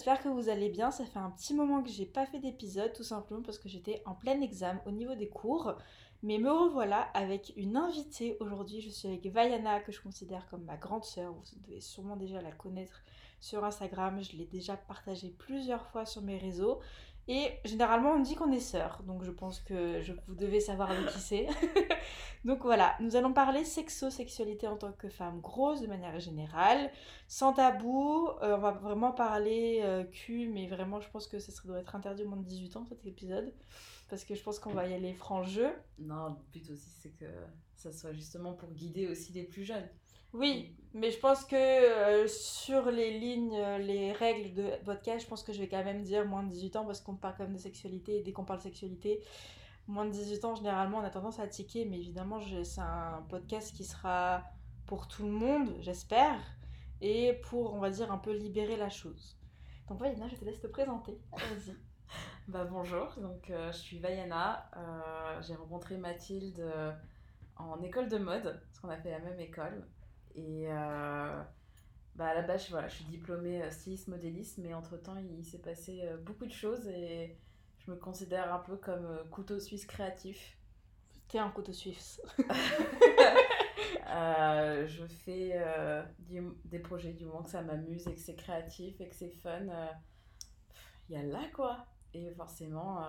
j'espère que vous allez bien. Ça fait un petit moment que j'ai pas fait d'épisode, tout simplement parce que j'étais en plein examen au niveau des cours. Mais me revoilà avec une invitée aujourd'hui. Je suis avec Vaiana, que je considère comme ma grande sœur. Vous devez sûrement déjà la connaître sur Instagram. Je l'ai déjà partagée plusieurs fois sur mes réseaux. Et généralement, on dit qu'on est sœurs, donc je pense que je, vous devez savoir avec qui c'est. donc voilà, nous allons parler sexo-sexualité en tant que femme grosse de manière générale, sans tabou. Euh, on va vraiment parler euh, cul, mais vraiment, je pense que ça doit être interdit au moins de 18 ans cet épisode, parce que je pense qu'on va y aller franc jeu. Non, le but aussi, c'est que ça soit justement pour guider aussi les plus jeunes. Oui, mais je pense que euh, sur les lignes, euh, les règles de podcast, je pense que je vais quand même dire moins de 18 ans parce qu'on parle quand même de sexualité et dès qu'on parle de sexualité, moins de 18 ans, généralement, on a tendance à tiquer, mais évidemment, c'est un podcast qui sera pour tout le monde, j'espère, et pour, on va dire, un peu libérer la chose. Donc, Vaiana, je te laisse te présenter. Vas-y. bah, bonjour, donc euh, je suis Vaiana. J'ai rencontré Mathilde en école de mode, parce qu'on a fait la même école. Et euh, bah à la base, je, voilà, je suis diplômée euh, styliste modéliste, mais entre-temps, il, s'est passé euh, beaucoup de choses et je me considère un peu comme couteau suisse créatif. T'es un couteau suisse. je fais des projets du moment que ça m'amuse et que c'est créatif et que c'est fun. Il y a là quoi. Et forcément,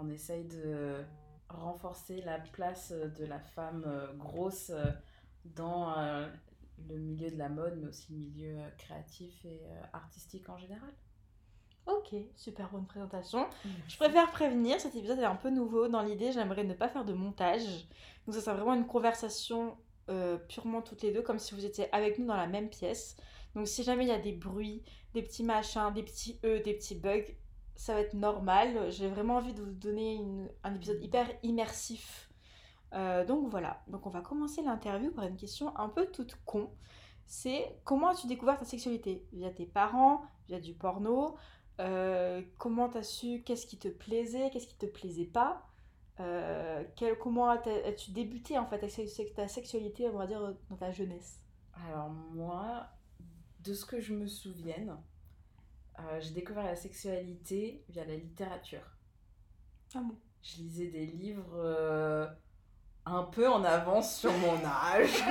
on essaye de renforcer la place de la femme grosse dans euh, le milieu de la mode, mais aussi le milieu euh, créatif et euh, artistique en général. Ok, super bonne présentation. Je préfère prévenir, cet épisode est un peu nouveau. Dans l'idée, j'aimerais ne pas faire de montage. Donc ça sera vraiment une conversation purement toutes les deux, comme si vous étiez avec nous dans la même pièce. Donc si jamais il y a des bruits, des petits machins, des petits E, des petits bugs, ça va être normal. J'ai vraiment envie de vous donner un épisode hyper immersif euh, donc voilà, donc on va commencer l'interview par une question un peu toute con. C'est comment as-tu découvert ta sexualité? Via tes parents, via du porno? Euh, Comment as su? Qu'est-ce qui te plaisait, qu'est-ce qui te plaisait pas? Euh, Comment as-tu débuté en fait ta sexualité, on va dire, dans ta jeunesse? Alors moi, de ce que je me souvienne, j'ai découvert la sexualité via la littérature. Ah bon? Je lisais des livres un peu en avance sur mon âge.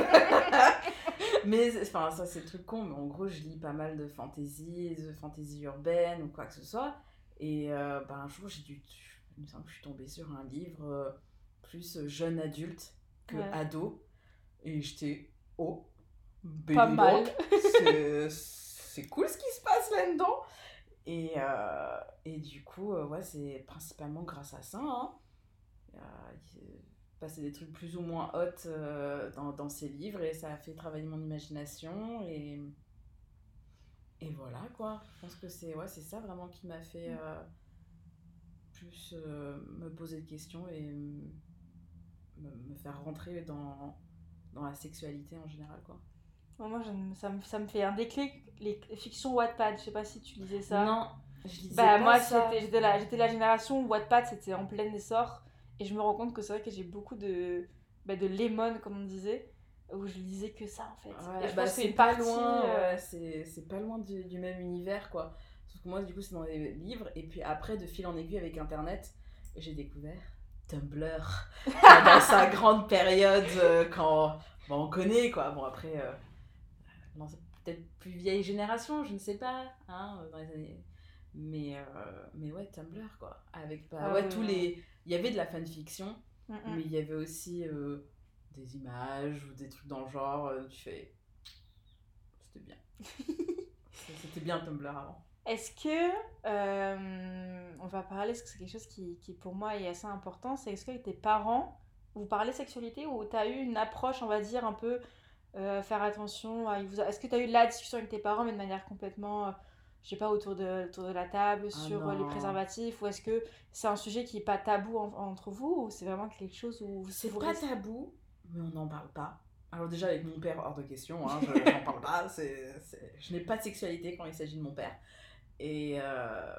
mais enfin ça c'est le truc con mais en gros je lis pas mal de fantasy de fantasy urbaine ou quoi que ce soit. Et euh, ben, un jour j'ai dû il me semble que je suis tombée sur un livre euh, plus jeune adulte que ado. Et j'étais oh pas mal. c'est cool ce qui se passe là dedans et, euh, et du coup ouais c'est principalement grâce à ça hein passer des trucs plus ou moins hot euh, dans, dans ces livres et ça a fait travailler mon imagination et et voilà quoi. Je pense que c'est ouais c'est ça vraiment qui m'a fait euh, plus euh, me poser des questions et me, faire rentrer dans, dans la sexualité en général quoi. Moi ça, me, ça me fait un déclic les fictions Wattpad je sais pas si tu lisais ça. Non je lisais bah, moi j'étais la, la génération Wattpad c'était en plein essor et je me rends compte que c'est vrai que j'ai beaucoup de, bah, de lemon, comme on disait, où je lisais que ça en fait. Ouais, bah, c'est pas loin, euh, c'est pas loin du, du, même univers quoi. Sauf que moi, du coup, c'est dans les livres. Et puis après, de fil en aiguille avec internet, j'ai découvert Tumblr dans sa grande période euh, quand bon, on connaît quoi. Bon, après, euh, peut-être plus vieille génération, je ne sais pas, hein, dans les années. Mais, mais ouais, Tumblr quoi. Avec bah, ah ouais, tous les il y avait de la fanfiction, mais il y avait aussi euh, des images ou des trucs dans le genre. Euh, tu fais. C'était bien. C'était bien Tumblr avant. Est-ce que. Euh, on va parler, parce que c'est quelque chose qui, qui, pour moi est assez important. C'est est-ce que tes parents, vous parlez sexualité ou tu as eu une approche, on va dire, un peu. faire attention à. Est-ce que tu as eu la discussion avec tes parents, mais de manière complètement je sais pas, autour de, autour de la table, ah sur euh, les préservatifs Ou est-ce que c'est un sujet qui est pas tabou entre vous Ou c'est vraiment quelque chose où C'est pas tabou, mais on n'en parle pas. Alors déjà avec mon père, hors de question, hein, je n'en parle pas. C'est, Je n'ai pas de sexualité quand il s'agit de mon père. Et, euh,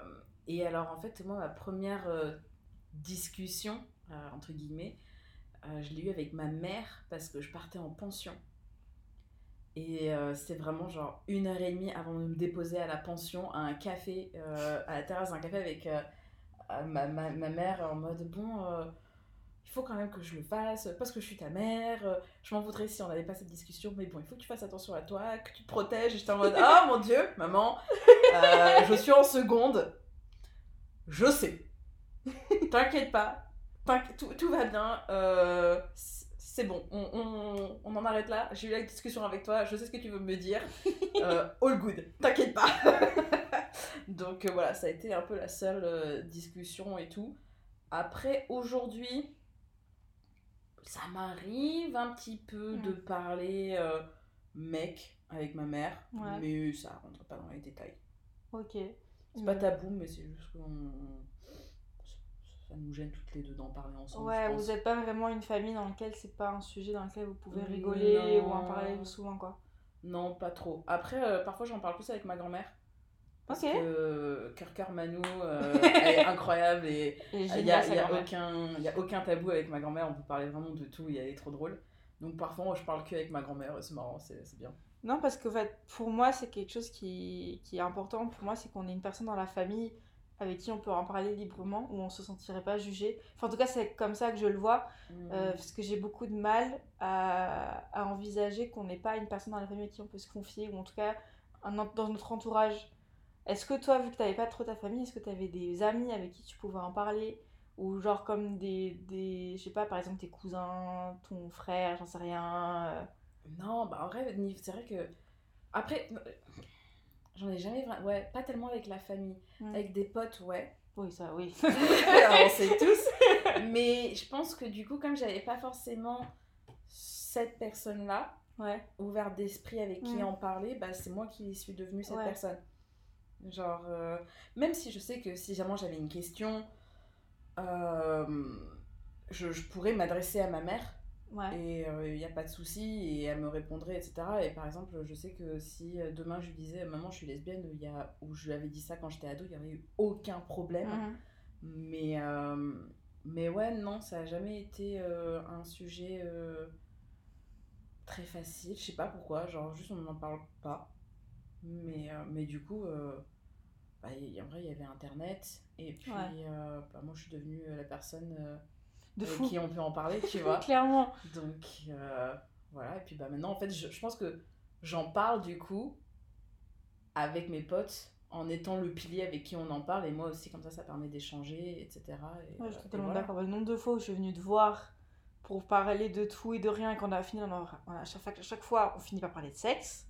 et alors en fait, moi, ma première euh, discussion, entre guillemets, je l'ai eue avec ma mère parce que je partais en pension. Et euh, c'était vraiment genre une heure et demie avant de me déposer à la pension, à un café, euh, à la terrasse d'un café avec euh, ma, ma, ma, mère en mode bon, il faut quand même que je le fasse parce que je suis ta mère. je m'en voudrais si on n'avait pas cette discussion, mais bon, il faut que tu fasses attention à toi, que tu te protèges. J'étais en mode oh mon dieu, maman, je suis en seconde. Je sais. T'inquiète pas, tout, tout, va bien c'est bon, on, on, on, en arrête là. J'ai eu la discussion avec toi, je sais ce que tu veux me dire. Euh, all good, t'inquiète pas. Donc euh, voilà, ça a été un peu la seule euh, discussion et tout. Après, aujourd'hui, ça m'arrive un petit peu de parler mec avec ma mère, mais ça rentre pas dans les détails. Ok. C'est pas tabou, mais c'est juste qu'on ça nous gêne toutes les deux d'en parler ensemble. Ouais, vous n'êtes pas vraiment une famille dans laquelle c'est pas un sujet dans lequel vous pouvez rigoler ou en parler souvent, quoi. Non, pas trop. Après, euh, parfois j'en parle plus avec ma grand-mère. Parce que euh, Cœur Manu euh, est incroyable et il n'y a, y a, aucun, y a aucun tabou avec ma grand-mère, on peut parler vraiment de tout et elle est trop drôle. Donc parfois je parle que avec ma grand-mère, c'est marrant, c'est bien. Non, parce que en fait, pour moi, c'est quelque chose qui, qui est important. Pour moi, c'est qu'on est une personne dans la famille avec qui on peut en parler librement, où on se sentirait pas jugé. Enfin, en tout cas, c'est comme ça que je le vois, euh, mmh. parce que j'ai beaucoup de mal à, à envisager qu'on n'ait pas une personne dans la famille avec qui on peut se confier, ou en tout cas un, dans notre entourage. Est-ce que toi, vu que tu n'avais pas trop ta famille, est-ce que tu avais des amis avec qui tu pouvais en parler? Ou genre comme des, des je sais pas, par exemple tes cousins, ton frère, j'en sais rien euh? Non, bah en vrai, c'est vrai que... Après, J'en ai jamais vraiment. Ouais, pas tellement avec la famille. Mm. Avec des potes, ouais. Oui, ça, oui. on sait tous. Mais je pense que du coup, comme j'avais pas forcément cette personne-là, ouais. ouverte d'esprit avec qui mm. en parler, bah, c'est moi qui suis devenue cette personne. Genre, euh, même si je sais que si jamais j'avais une question, euh, je, je, pourrais m'adresser à ma mère et il euh, n'y a pas de souci, et elle me répondrait, etc. Et par exemple, je sais que si euh, demain je lui disais, maman, je suis lesbienne, y a, ou je lui avais dit ça quand j'étais ado, il n'y aurait eu aucun problème. Mhm. Mais, euh, mais ouais, non, ça n'a jamais été un sujet très facile. Je sais pas pourquoi, genre juste on n'en parle pas. Mais, mais du coup, bah, en vrai, il y avait Internet. Et puis, bah, moi, je suis devenue la personne de fou. qui on peut en parler, tu vois. Clairement. Donc euh, voilà, et puis bah maintenant en fait je, je pense que j'en parle du coup avec mes potes en étant le pilier avec qui on en parle et moi aussi comme ça ça permet d'échanger etc. Et, ouais, je suis totalement d'accord. Le nombre de fois où je suis venue te voir pour parler de tout et de rien et qu'on a fini, on a, chaque, fois on finit par parler de sexe.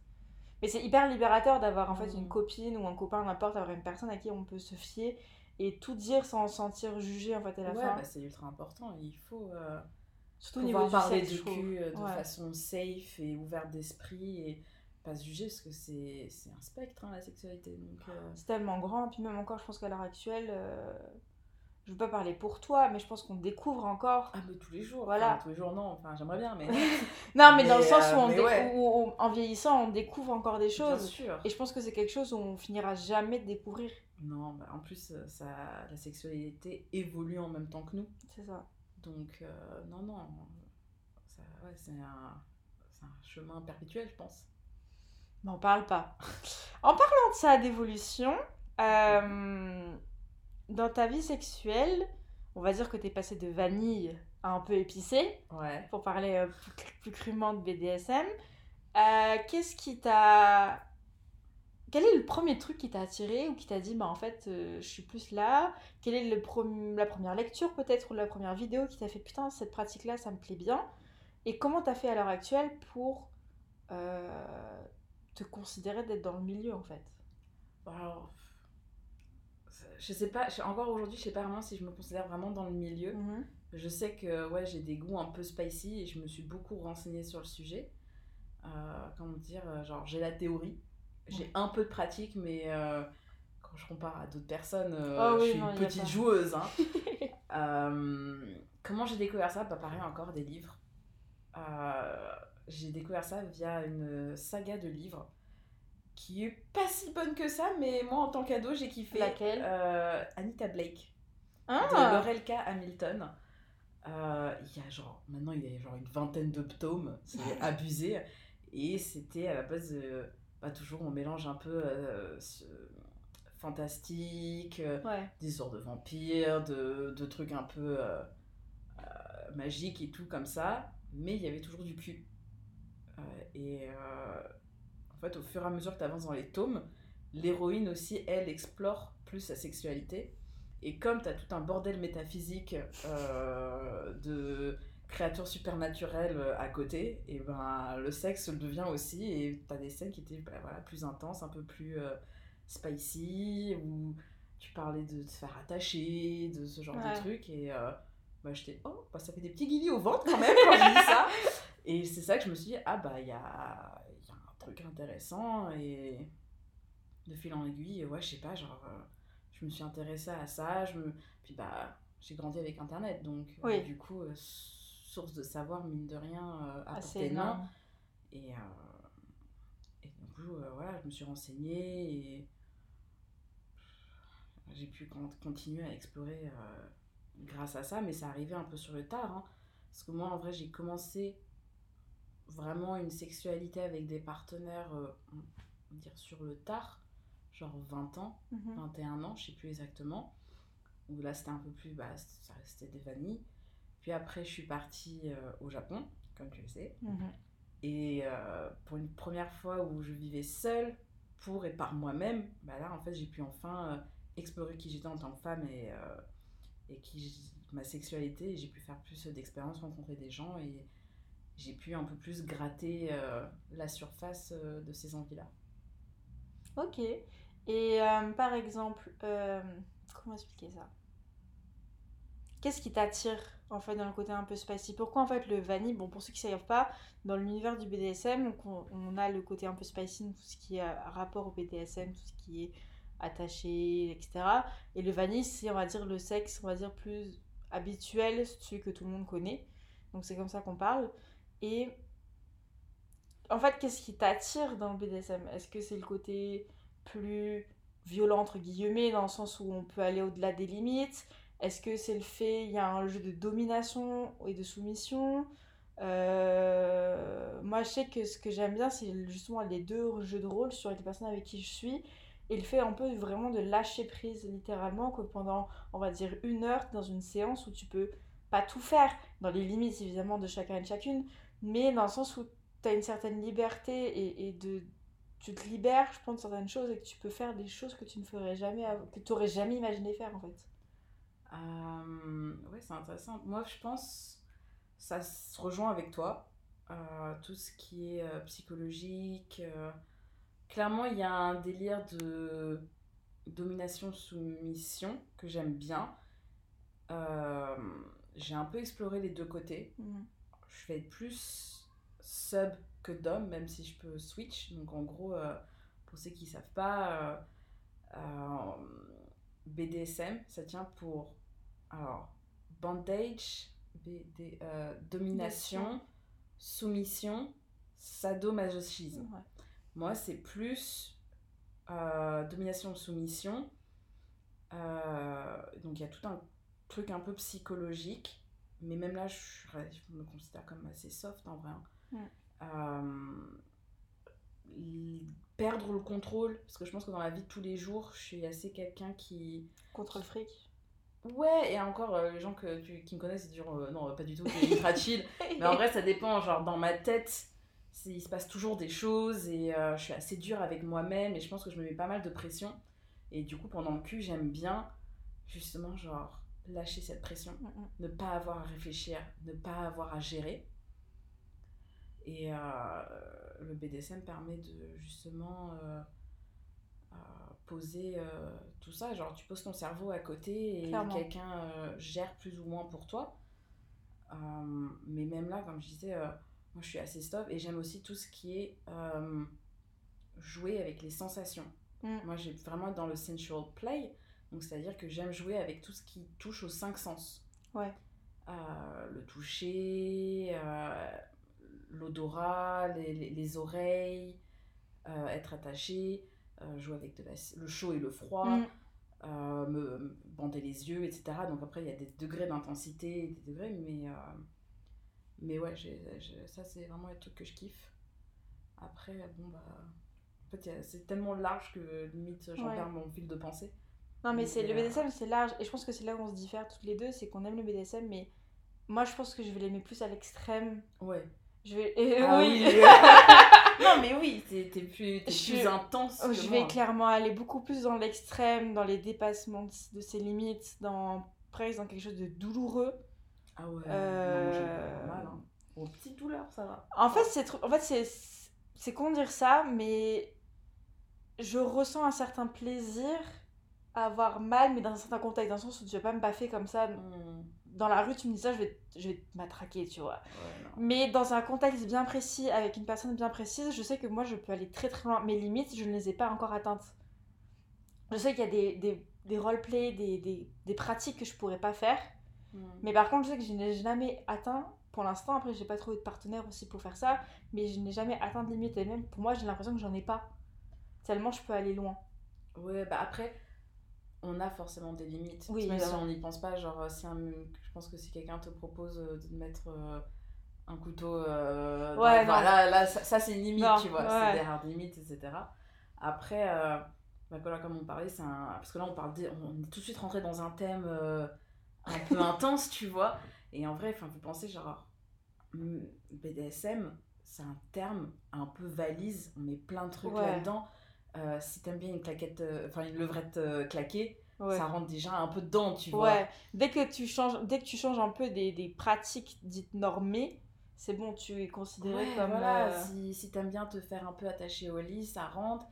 Mais c'est hyper libérateur d'avoir en fait une mmh. copine ou un copain, n'importe, d'avoir une personne à qui on peut se fier et tout dire sans se sentir jugé en fait à la ouais, fin. Bah, c'est ultra important. Il faut euh, Surtout pouvoir parler du cul euh, de façon safe et ouverte d'esprit et pas se juger parce que c'est un spectre hein, la sexualité. Donc, euh. C'est tellement grand. Puis même encore, je pense qu'à l'heure actuelle, je veux pas parler pour toi, mais je pense qu'on découvre encore. Ah, mais tous les jours. Voilà. tous les jours, non. Enfin, j'aimerais bien, mais. non, mais, dans le sens où, on en vieillissant, on découvre encore des choses. Bien sûr. Et je pense que c'est quelque chose où on finira jamais de découvrir. Non, bah en plus, euh, ça, la sexualité évolue en même temps que nous. C'est ça. Donc, euh, non, non, ouais, c'est un, un, chemin perpétuel, je pense. N'en parle pas. en parlant de ça, d'évolution, euh, dans ta vie sexuelle, on va dire que tu es passé de vanille à un peu épicé, ouais. pour parler plus, plus, crûment de BDSM. Qu'est-ce qui t'a quel est le premier truc qui t'a attiré ou qui t'a dit, bah en fait, euh, je suis plus là? Quelle est le la première lecture peut-être ou la première vidéo qui t'a fait, putain, cette pratique-là, ça me plaît bien? Et comment t'as fait à l'heure actuelle pour euh, te considérer d'être dans le milieu en fait? Alors, je sais pas, encore aujourd'hui, je sais pas vraiment si je me considère vraiment dans le milieu. Mm-hmm. Je sais que ouais, j'ai des goûts un peu spicy et je me suis beaucoup renseignée sur le sujet. Euh, comment dire, genre j'ai la théorie j'ai un peu de pratique, mais euh, quand je compare à d'autres personnes, euh, oh je suis une petite joueuse. Hein. Euh, comment j'ai découvert ça? Bah pareil, encore des livres. j'ai découvert ça via une saga de livres qui est pas si bonne que ça, mais moi en tant qu'ado, j'ai kiffé. Laquelle? Anita Blake. Ah. De Lorelka Hamilton. Il y a genre, maintenant il y a genre une vingtaine de tomes, c'est abusé. Et c'était à la base, de, bah, toujours on mélange un peu ce fantastique, des sortes de vampires, de, de trucs un peu magiques et tout comme ça, mais il y avait toujours du cul. et en fait, au fur et à mesure que tu avances dans les tomes, l'héroïne aussi, elle, explore plus sa sexualité. Et comme tu as tout un bordel métaphysique euh, de créatures supernaturelles euh, à côté, et ben le sexe le devient aussi. Et tu as des scènes qui étaient bah, voilà, plus intenses, un peu plus euh, spicy, où tu parlais de te faire attacher, de ce genre de trucs. Et bah, j'étais, oh, bah, ça fait des petits guillis au ventre quand même quand je dis ça. Et c'est ça que je me suis dit, ah bah il y a, y a un truc intéressant. Et de fil en aiguille, ouais, je sais pas, genre, euh, je me suis intéressée à ça, je me... puis bah, j'ai grandi avec Internet, donc euh, du coup, euh, source de savoir, mine de rien, à portée de main. Et, et du coup, voilà, je me suis renseignée et j'ai pu continuer à explorer grâce à ça, mais ça arrivait un peu sur le tard, hein, parce que moi, en vrai, j'ai commencé vraiment une sexualité avec des partenaires, on va dire, sur le tard genre 20 ans, 21 mhm. ans, je sais plus exactement. Où là, c'était un peu plus, bah, ça restait des vanilles. Puis après, je suis partie euh, au Japon, comme tu le sais. Mhm. Et euh, pour une première fois où je vivais seule, pour et par moi-même, bah là, en fait, j'ai pu enfin euh, explorer qui j'étais en tant que femme et, et qui, ma sexualité. J'ai pu faire plus d'expériences, rencontrer des gens et j'ai pu un peu plus gratter la surface de ces envies-là. Ok. Et par exemple, comment expliquer ça? Qu'est-ce qui t'attire en fait dans le côté un peu spicy? Pourquoi en fait le vanille? Bon, pour ceux qui ne savent pas, dans l'univers du BDSM, on, a le côté un peu spicy, tout ce qui est rapport au BDSM, tout ce qui est attaché, etc. Et le vanille, c'est on va dire le sexe, on va dire plus habituel, celui que tout le monde connaît. Donc c'est comme ça qu'on parle. Et en fait, qu'est-ce qui t'attire dans le BDSM Est-ce que c'est le côté plus violent, entre guillemets, dans le sens où on peut aller au-delà des limites? Est-ce que c'est le fait, il y a un jeu de domination et de soumission? Euh, Moi, je sais que ce que j'aime bien, c'est justement les deux jeux de rôle sur les personnes avec qui je suis. Et le fait un peu vraiment de lâcher prise, littéralement, que pendant, on va dire, une heure dans une séance où tu peux pas tout faire, dans les limites évidemment de chacun et de chacune, mais dans le sens où tu as une certaine liberté et, de, tu te libères, je pense, de certaines choses et que tu peux faire des choses que tu ne ferais jamais, que tu n'aurais jamais imaginé faire en fait. Euh, oui, c'est intéressant. Moi, je pense, ça se rejoint avec toi. Euh, tout ce qui est euh, psychologique. Euh, clairement, il y a un délire de domination-soumission que j'aime bien. J'ai un peu exploré les deux côtés. Mhm. Je vais être plus sub que d'hommes, même si je peux switch. Donc en gros, pour ceux qui ne savent pas, BDSM, ça tient pour alors, bandage, BD, domination, soumission, sadomasochisme. Moi, c'est plus domination, soumission. donc il y a tout un truc un peu psychologique. Mais même là, je, je me considère comme assez soft en vrai. Hein. Euh, perdre le contrôle, parce que je pense que dans la vie de tous les jours, je suis assez quelqu'un qui... Contrôle fric Ouais, et encore, euh, les gens que qui me connaissent, ils disent euh, non, pas du tout, c'est ultra chill. Mais en vrai, ça dépend. Genre, dans ma tête, il se passe toujours des choses et je suis assez dure avec moi-même et je pense que je me mets pas mal de pression. Et du coup, pendant le cul, j'aime bien justement, genre, lâcher cette pression, mm, mm. ne pas avoir à réfléchir, ne pas avoir à gérer. Et euh, le BDSM permet de justement euh, euh, poser tout ça. Genre, tu poses ton cerveau à côté et quelqu'un gère plus ou moins pour toi. mais même là, comme je disais, moi je suis assez stop et j'aime aussi tout ce qui est jouer avec les sensations. Mm. Moi, j'ai vraiment dans le sensual play, donc c'est-à-dire que j'aime jouer avec tout ce qui touche aux cinq sens. Ouais. le toucher, l'odorat, les, les, oreilles, euh, être attaché, euh, jouer avec de le chaud et le froid, mm. euh, me, bander les yeux, etc. Donc après, il y a des degrés d'intensité, des degrés, mais, mais ouais, ça c'est vraiment le truc que je kiffe. Après, bon, bah. En fait, c'est tellement large que limite, j'en perds mon fil de pensée. Non, mais c'est le BDSM, c'est large. Et je pense que c'est là où on se diffère toutes les deux. C'est qu'on aime le BDSM, mais moi, je pense que je vais l'aimer plus à l'extrême. Ouais. Je vais. Ah oui. non, mais oui, t'es plus, plus intense. Que je vais clairement aller beaucoup plus dans l'extrême, dans les dépassements de ses limites, dans presque dans quelque chose de douloureux. Ah ouais. Euh... Non, mal, hein. Aux petites douleurs, ça va. En fait, c'est en fait, c'est c'est con de dire ça, mais je ressens un certain plaisir à avoir mal, mais dans un certain contexte, dans le sens où tu vas pas me baffer comme ça. Hmm. Dans la rue, tu me dis ça, je vais, je vais m'attraquer, tu vois. mais dans un contexte bien précis, avec une personne bien précise, je sais que moi, je peux aller très très loin. Mes limites, je ne les ai pas encore atteintes. Je sais qu'il y a des, des, des roleplays, des, des, des, pratiques que je pourrais pas faire. Hmm. Mais par contre, je sais que je n'ai jamais atteint, pour l'instant, après, j'ai pas trouvé de partenaire aussi pour faire ça, mais je n'ai jamais atteint de limite. Et même pour moi, j'ai l'impression que j'en ai pas. Tellement je peux aller loin. Ouais, bah après, on a forcément des limites. Oui, Même si on n'y pense pas, genre, si un, je pense que si quelqu'un te propose euh, de mettre euh, un couteau, euh, ouais, là, là, ça, c'est une limite, tu vois, c'est des hard limites, etc. Après, bah, comme on parlait, c'est un. Parce que là, on, parle on est tout de suite rentré dans un thème un peu intense, tu vois. Et en vrai, vous pensez, genre, BDSM, c'est un terme un peu valise, on met plein de trucs là-dedans. Euh, si t'aimes bien une claquette, euh, enfin une levrette euh, claquée, ça rentre déjà un peu dedans, tu vois. Ouais. Dès que tu changes, dès que tu changes un peu des, des pratiques dites normées, c'est bon, tu es considéré comme. Voilà, si, si t'aimes bien te faire un peu attacher au lit, ça rentre.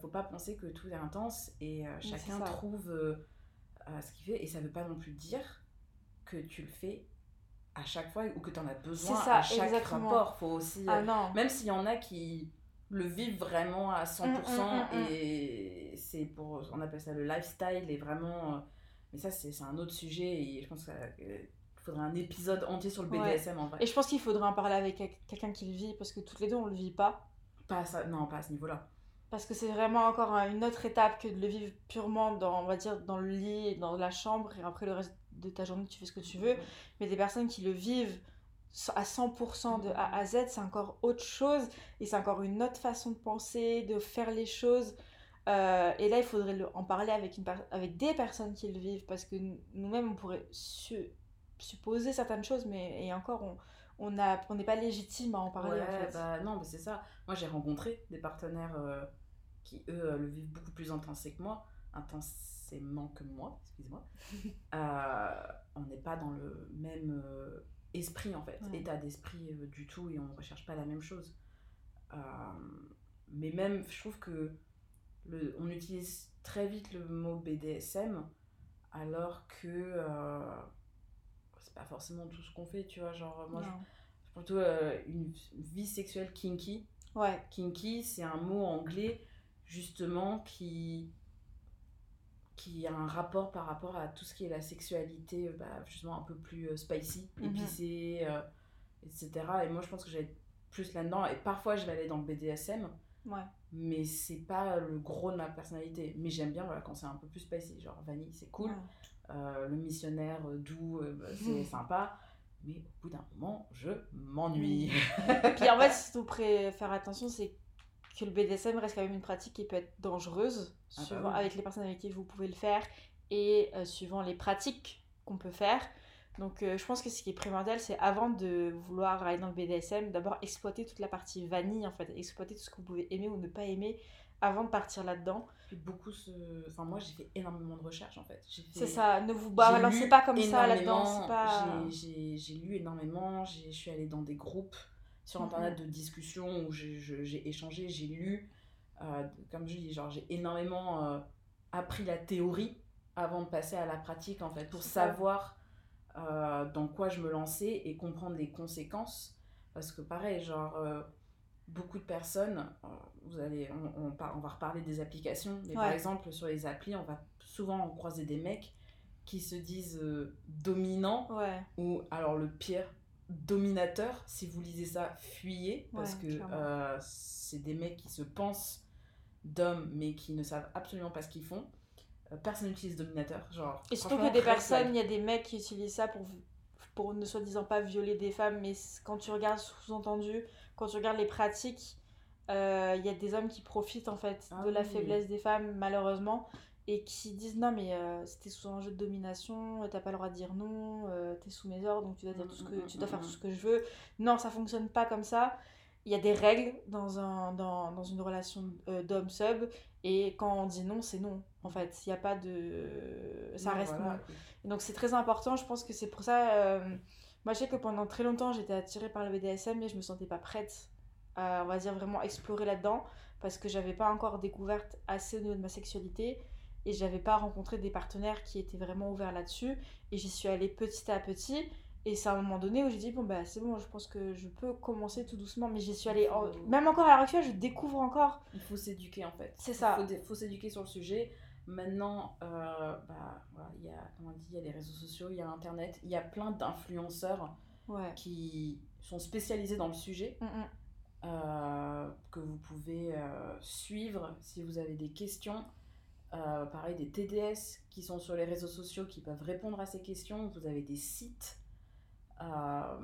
faut pas penser que tout est intense et chacun trouve ce qu'il fait. Et ça veut pas non plus dire que tu le fais à chaque fois ou que tu en as besoin ça, à chaque exactement. rapport. Faut aussi. Ah. Même s'il y en a qui le vivent vraiment à 100% mm, mm, mm, et c'est pour on appelle ça le lifestyle et vraiment euh, mais ça c'est un autre sujet et je pense qu'il faudrait un épisode entier sur le BDSM en vrai. Et je pense qu'il faudrait en parler avec quelqu'un qui le vit parce que toutes les deux on le vit pas. Pas ça non pas à ce niveau là parce que c'est vraiment encore une autre étape que de le vivre purement dans on va dire dans le lit dans la chambre et après le reste de ta journée tu fais ce que tu veux. Mais des personnes qui le vivent à 100% de A à Z, c'est encore autre chose et c'est encore une autre façon de penser, de faire les choses. Euh, et là, il faudrait en parler avec, une avec des personnes qui le vivent parce que nous-mêmes, on pourrait supposer certaines choses, mais et encore, on on n'est pas légitime à en parler. bah, non, mais c'est ça. Moi, j'ai rencontré des partenaires euh, qui, eux, euh, le vivent beaucoup plus intensément que moi, intensément que moi, excusez-moi. on n'est pas dans le même esprit en fait, état d'esprit euh, du tout et on ne recherche pas la même chose. Euh, mais même, je trouve que le, on utilise très vite le mot BDSM alors que euh, c'est pas forcément tout ce qu'on fait, tu vois. Genre, moi, je, plutôt une vie sexuelle kinky. Ouais. Kinky, c'est un mot anglais justement qui qui a un rapport par rapport à tout ce qui est la sexualité, euh, bah, justement un peu plus euh, spicy, mhm. épicé, euh, etc. Et moi, je pense que j'allais plus là-dedans. Et parfois, je vais aller dans le BDSM. Ouais. Mais c'est pas le gros de ma personnalité. Mais j'aime bien voilà, quand c'est un peu plus spicy. Genre vanille, c'est cool. le missionnaire doux, bah, c'est sympa. Mais au bout d'un moment, je m'ennuie. Puis en fait, qu'il faut faire attention, c'est que le BDSM reste quand même une pratique qui peut être dangereuse, ah bah avec les personnes avec qui vous pouvez le faire et euh, suivant les pratiques qu'on peut faire. Donc euh, je pense que ce qui est primordial, c'est avant de vouloir aller dans le BDSM, d'abord exploiter toute la partie vanille, en fait, exploiter tout ce que vous pouvez aimer ou ne pas aimer avant de partir là-dedans. beaucoup. Enfin moi j'ai fait énormément de recherches en fait. C'est ça, ne vous balancez pas comme ça là-dedans. Pas... J'ai lu énormément, je suis allée dans des groupes sur internet de discussions où j'ai échangé, j'ai lu. Euh, comme je dis, genre j'ai énormément euh, appris la théorie avant de passer à la pratique en fait, pour savoir euh, dans quoi je me lançais et comprendre les conséquences. Parce que pareil, genre beaucoup de personnes, vous allez, on, on, on, va reparler des applications, mais par exemple sur les applis, on va souvent croiser des mecs qui se disent dominants ou alors le pire dominateur. Si vous lisez ça, fuyez parce que euh, c'est des mecs qui se pensent d'hommes mais qui ne savent absolument pas ce qu'ils font. Euh, personne n'utilise dominateur, genre. Et surtout que des personnes, il y a des mecs qui utilisent ça pour pour ne soi-disant pas violer des femmes, mais quand tu regardes sous-entendu, quand tu regardes les pratiques, euh, il y a des hommes qui profitent en fait Ah de la oui. faiblesse des femmes, malheureusement, et qui disent non, mais euh, c'était sous un jeu de domination, euh, t'as pas le droit de dire non, euh, t'es sous mes ordres, donc tu dois, dire tout ce que, tu dois faire tout ce que je veux. Non, ça fonctionne pas comme ça. Il y a des règles dans, un, dans, dans une relation euh, d'homme-sub, et quand on dit non, c'est non. En fait, il n'y a pas de. Ça reste voilà. non. Et donc c'est très important, je pense que c'est pour ça. euh, moi je sais que pendant très longtemps j'étais attirée par le BDSM mais je me sentais pas prête à, on va dire, vraiment explorer là-dedans parce que j'avais pas encore découvert assez au niveau de ma sexualité et j'avais pas rencontré des partenaires qui étaient vraiment ouverts là-dessus et j'y suis allée petit à petit et c'est à un moment donné où j'ai dit bon bah c'est bon je pense que je peux commencer tout doucement mais j'y suis allée en- même encore à l'heure actuelle je découvre encore Il faut s'éduquer en fait. C'est ça. Il faut, s'éduquer sur le sujet. Maintenant, euh, bah, voilà, il y a, comment on dit, il y a les réseaux sociaux, il y a Internet, il y a plein d'influenceurs ouais qui sont spécialisés dans le sujet, Mm, mm. euh, que vous pouvez euh, suivre si vous avez des questions. Euh, pareil, des TDS qui sont sur les réseaux sociaux qui peuvent répondre à ces questions. Vous avez des sites. euh,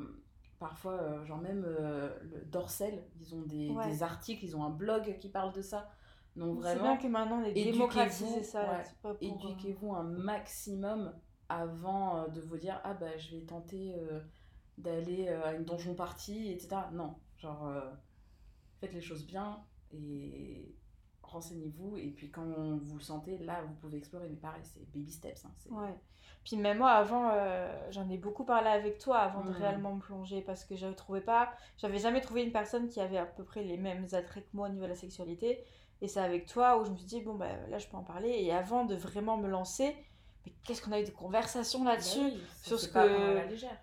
parfois, euh, genre même le Dorsel, ils ont des, Ouais. des articles, ils ont un blog qui parle de ça. Donc c'est bien vraiment, que maintenant on éduquez-vous, démocratisé ça ouais, éduquez-vous un maximum avant de vous dire ah bah je vais tenter euh, d'aller euh, à une donjon party etc non genre euh, faites les choses bien et renseignez-vous et puis quand vous le sentez là vous pouvez explorer mais pareil c'est baby steps hein, Ouais. Puis même moi, avant, euh, j'en ai beaucoup parlé avec toi avant de réellement me plonger parce que je trouvais pas, j'avais jamais trouvé une personne qui avait à peu près les mêmes attraits que moi au niveau de la sexualité. Et c'est avec toi où je me suis dit, bon, bah là, je peux en parler. Et avant de vraiment me lancer, mais qu'est-ce qu'on a eu des conversations Bah là-dessus oui, sur ce que-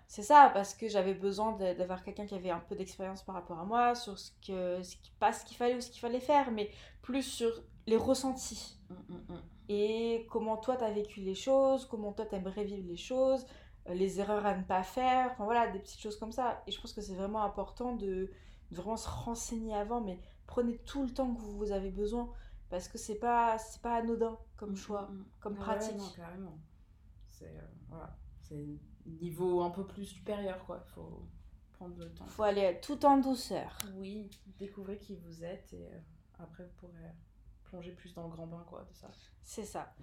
C'est ça, parce que j'avais besoin d'avoir quelqu'un qui avait un peu d'expérience par rapport à moi, sur ce que, ce qui, pas ce qu'il fallait ou ce qu'il fallait faire, mais plus sur les ressentis Mm, mm, mm. et comment toi t'as vécu les choses, comment toi t'aimerais vivre les choses, euh, les erreurs à ne pas faire, enfin voilà, des petites choses comme ça. Et je pense que c'est vraiment important de, de vraiment se renseigner avant, mais prenez tout le temps que vous avez besoin parce que c'est pas c'est pas anodin comme choix, Mm, mm. comme Ah ouais, pratique. non, carrément c'est euh, voilà c'est niveau un peu plus supérieur quoi il faut prendre le temps Faut aller tout en douceur. Oui, découvrez qui vous êtes et euh, après vous pourrez plonger plus dans le grand bain quoi de ça. C'est ça.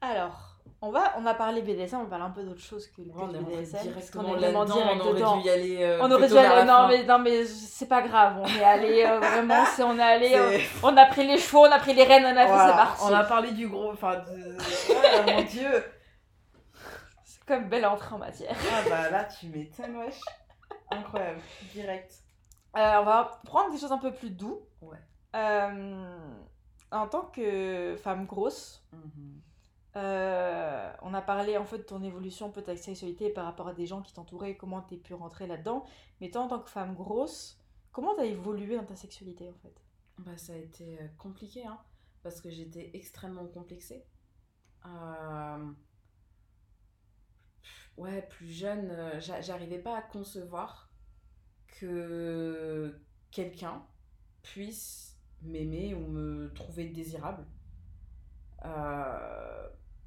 Alors, on va on a parlé BDSM, on va parler un peu d'autre chose que, le BDSM est vraiment direct on aurait dedans. dû y aller. euh, On aurait plutôt dû vers aller. la Non, mais, non, mais c'est pas grave. On est allé euh, vraiment. C'est, on est allé. euh, on a pris les chevaux, on a pris les rênes, on a fait, c'est parti. On a parlé du gros, enfin, de... Ah, mon dieu. C'est comme belle entrée en matière. Ah bah là tu m'étonnes wesh. Incroyable, direct. Euh, on va prendre des choses un peu plus doux. Ouais. Euh, en tant que femme grosse, Mhm. Euh, on a parlé en fait de ton évolution, peut-être avec sexualité par rapport à des gens qui t'entouraient, comment t'es pu rentrer là-dedans. Mais toi, en tant que femme grosse, comment t'as évolué dans ta sexualité en fait? Bah, ça a été euh, compliqué, hein, parce que j'étais extrêmement complexée. Euh, Ouais, plus jeune, j'a- j'arrivais pas à concevoir que quelqu'un puisse m'aimer ou me trouver désirable.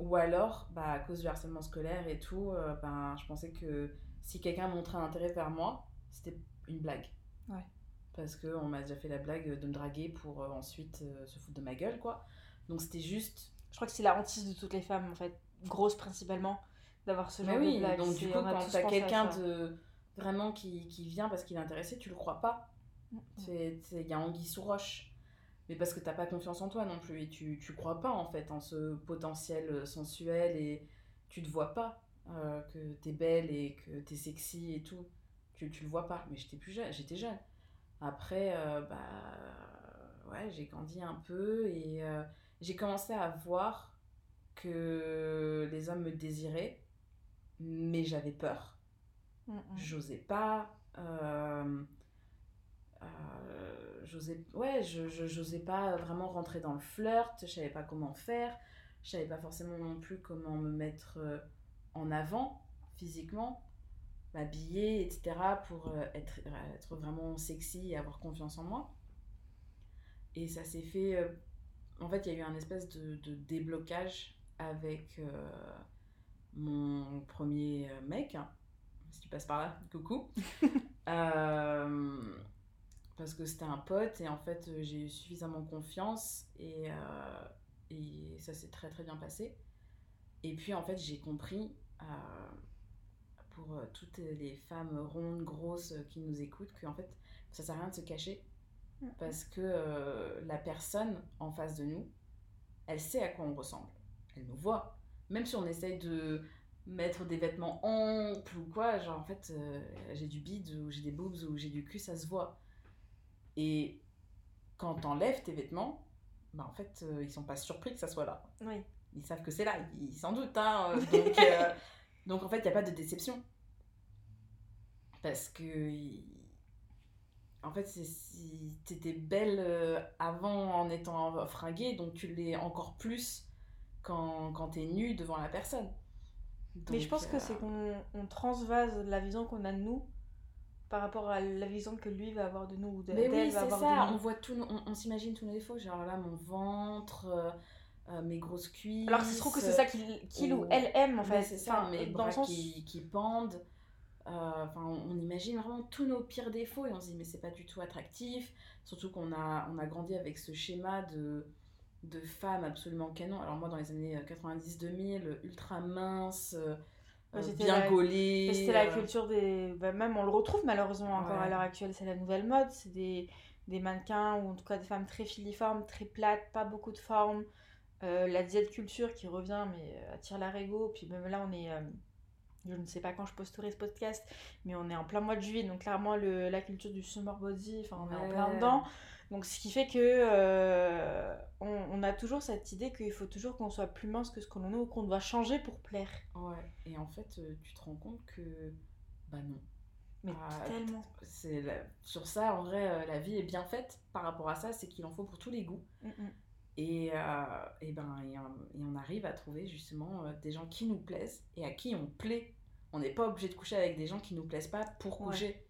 Ou alors, bah, à cause du harcèlement scolaire et tout, euh, ben, je pensais que si quelqu'un montrait un intérêt vers moi, c'était une blague. Ouais. Parce qu'on m'a déjà fait la blague de me draguer pour euh, ensuite euh, se foutre de ma gueule, quoi. Donc c'était juste. Je crois que c'est la hantise de toutes les femmes en fait, grosses principalement, d'avoir ce Mais genre oui, de blague. donc du coup, quand t'as quelqu'un de vraiment qui, qui vient parce qu'il est intéressé, tu le crois pas. Mm, c'est- Il y a anguille sous roche. Mais parce que t'as pas confiance en toi non plus. Et tu, tu crois pas en fait en ce potentiel euh, sensuel et tu te vois pas euh, que t'es belle et que t'es sexy et tout. Tu, tu le vois pas. Mais j'étais plus jeune, j'étais jeune. Après, euh, bah ouais, j'ai grandi un peu et euh, j'ai commencé à voir que les hommes me désiraient, mais j'avais peur Mm, mm. j'osais pas euh, euh, j'osais ouais je, je- j'osais pas vraiment rentrer dans le flirt je savais pas comment faire je savais pas forcément non plus comment me mettre euh, en avant physiquement m'habiller etc pour euh, être, euh, être vraiment sexy et avoir confiance en moi et ça s'est fait en fait il y a eu un espèce de, de déblocage avec euh, mon premier mec hein, si tu passes par là, coucou. Euh, parce que c'était un pote et en fait j'ai eu suffisamment confiance et, et ça s'est très très bien passé. Et puis en fait j'ai compris pour toutes les femmes rondes, grosses qui nous écoutent qu'en fait ça sert à rien de se cacher mm. parce que la personne en face de nous, elle sait à quoi on ressemble. Elle nous voit. Même si on essaye de mettre des vêtements amples ou quoi, genre en fait, euh, j'ai du bide ou j'ai des boobs ou j'ai du cul, ça se voit. Et quand t'enlèves tes vêtements, bah en fait, euh, ils sont pas surpris que ça soit là. Oui. Ils savent que c'est là, ils s'en doutent. Hein, donc, euh, donc en fait, il n'y a pas de déception. Parce que. En fait, si t'étais belle avant en étant fringuée, donc tu l'es encore plus quand, quand t'es nue devant la personne. Mais je pense que c'est euh, qu'on transvase la vision qu'on a de nous par rapport à la vision que lui va avoir de nous ou Mais oui, c'est ça, on voit tout, on, s'imagine tous nos défauts, genre là mon ventre, euh, euh, mes grosses cuisses. Alors c'est trop que c'est ça qu'il ou, elle aime en fait. c'est ça, mes bras qui, qui, pendent. Enfin, on, imagine vraiment tous nos pires défauts et on se dit mais c'est pas du tout attractif. Surtout qu'on a, on a grandi avec ce schéma de de femmes absolument canon. Alors moi, dans les années 90-2000, euh, ultra mince, euh, euh, bien gaulée. C'était la culture des... Bah, même on le retrouve malheureusement encore à l'heure actuelle, c'est la nouvelle mode. C'est des, des, mannequins ou en tout cas des femmes très filiformes, très plates, pas beaucoup de forme. la diète culture qui revient mais attire la régo. Puis même là, on est... je ne sais pas quand je posterai ce podcast, mais on est en plein mois de juillet, donc clairement le, la culture du summer body, enfin on est en plein dedans. Donc ce qui fait que euh, on, a toujours cette idée qu'il faut toujours qu'on soit plus mince que ce que l'on est ou qu'on doit changer pour plaire. Ouais. Et en fait, euh, tu te rends compte que bah non. Mais ah, tellement. C'est sur ça, en vrai, euh, la vie est bien faite par rapport à ça. C'est qu'il en faut pour tous les goûts. Et, et, ben, et, on arrive à trouver justement des gens qui nous plaisent et à qui on plaît. On n'est pas obligé de coucher avec des gens qui nous plaisent pas pour coucher.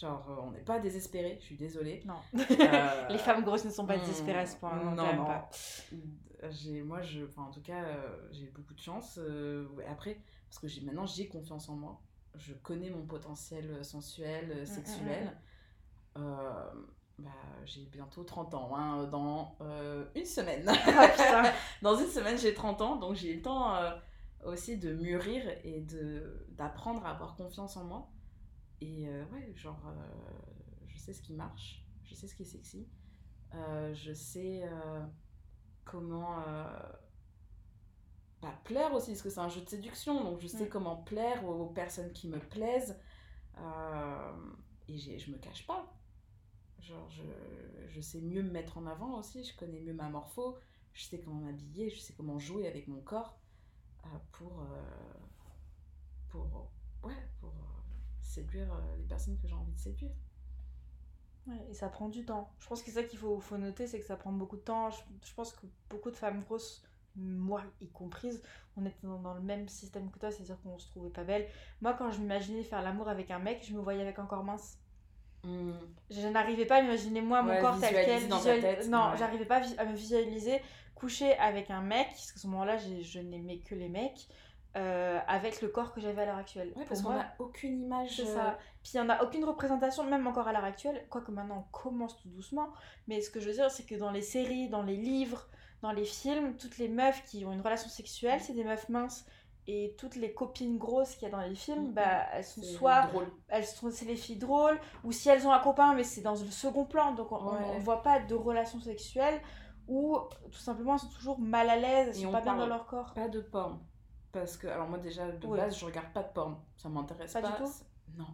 Genre, euh, on n'est pas désespéré, je suis désolée. Non. Euh, les femmes grosses ne sont pas désespérées à ce point. Non, non. non. Pas. Moi, je, enfin, en tout cas, euh, j'ai beaucoup de chance. après, parce que maintenant, j'ai confiance en moi. Je connais mon potentiel sensuel, mm, mm, sexuel. Mm, bah, j'ai bientôt 30 ans, hein, dans une semaine. Ah, dans une semaine, j'ai 30 ans, donc j'ai le temps aussi de mûrir et d'apprendre à avoir confiance en moi. Et euh, ouais, genre, euh, je sais ce qui marche, je sais ce qui est sexy, euh, je sais comment bah, plaire aussi, parce que c'est un jeu de séduction, donc je sais mm. comment plaire aux, personnes qui me plaisent. et je me cache pas. Genre, je, je, sais mieux me mettre en avant aussi, je connais mieux ma morpho, je sais comment m'habiller, je sais comment jouer avec mon corps pour, pour, ouais, pour séduire euh, les personnes que j'ai envie de séduire. Ouais, et ça prend du temps. Je pense que c'est ça qu'il faut, faut noter, c'est que ça prend beaucoup de temps. Je, pense que beaucoup de femmes grosses, moi y comprise, on était dans, le même système que toi, c'est-à-dire qu'on se trouvait pas belle. Moi, quand je m'imaginais faire l'amour avec un mec, je me voyais avec un corps mince. Hmm. Je n'arrivais pas à imaginer moi mon corps tel quel. Dans tête, non, j'arrivais pas à me visualiser coucher avec un mec, parce qu'à ce moment-là, je n'aimais que les mecs. Euh, avec le corps que j'avais à l'heure actuelle. Ouais, parce qu'on n'a aucune image. C'est ça. Euh, Puis il n'y en a aucune représentation, même encore à l'heure actuelle, quoique maintenant on commence tout doucement. Mais ce que je veux dire, c'est que dans les séries, dans les livres, dans les films, toutes les meufs qui ont une relation sexuelle, c'est des meufs minces. Et toutes les copines grosses qu'il y a dans les films, bah, elles sont soit. Elles sont, c'est les filles drôles, ou si elles ont un copain, mais c'est dans le second plan, donc on ne voit pas de relation sexuelle, ou tout simplement elles sont toujours mal à l'aise, elles sont pas bien dans leur corps. Pas de porn. Parce que, alors moi déjà, de base, je regarde pas de porn. Ça m'intéresse pas. Pas du tout Non.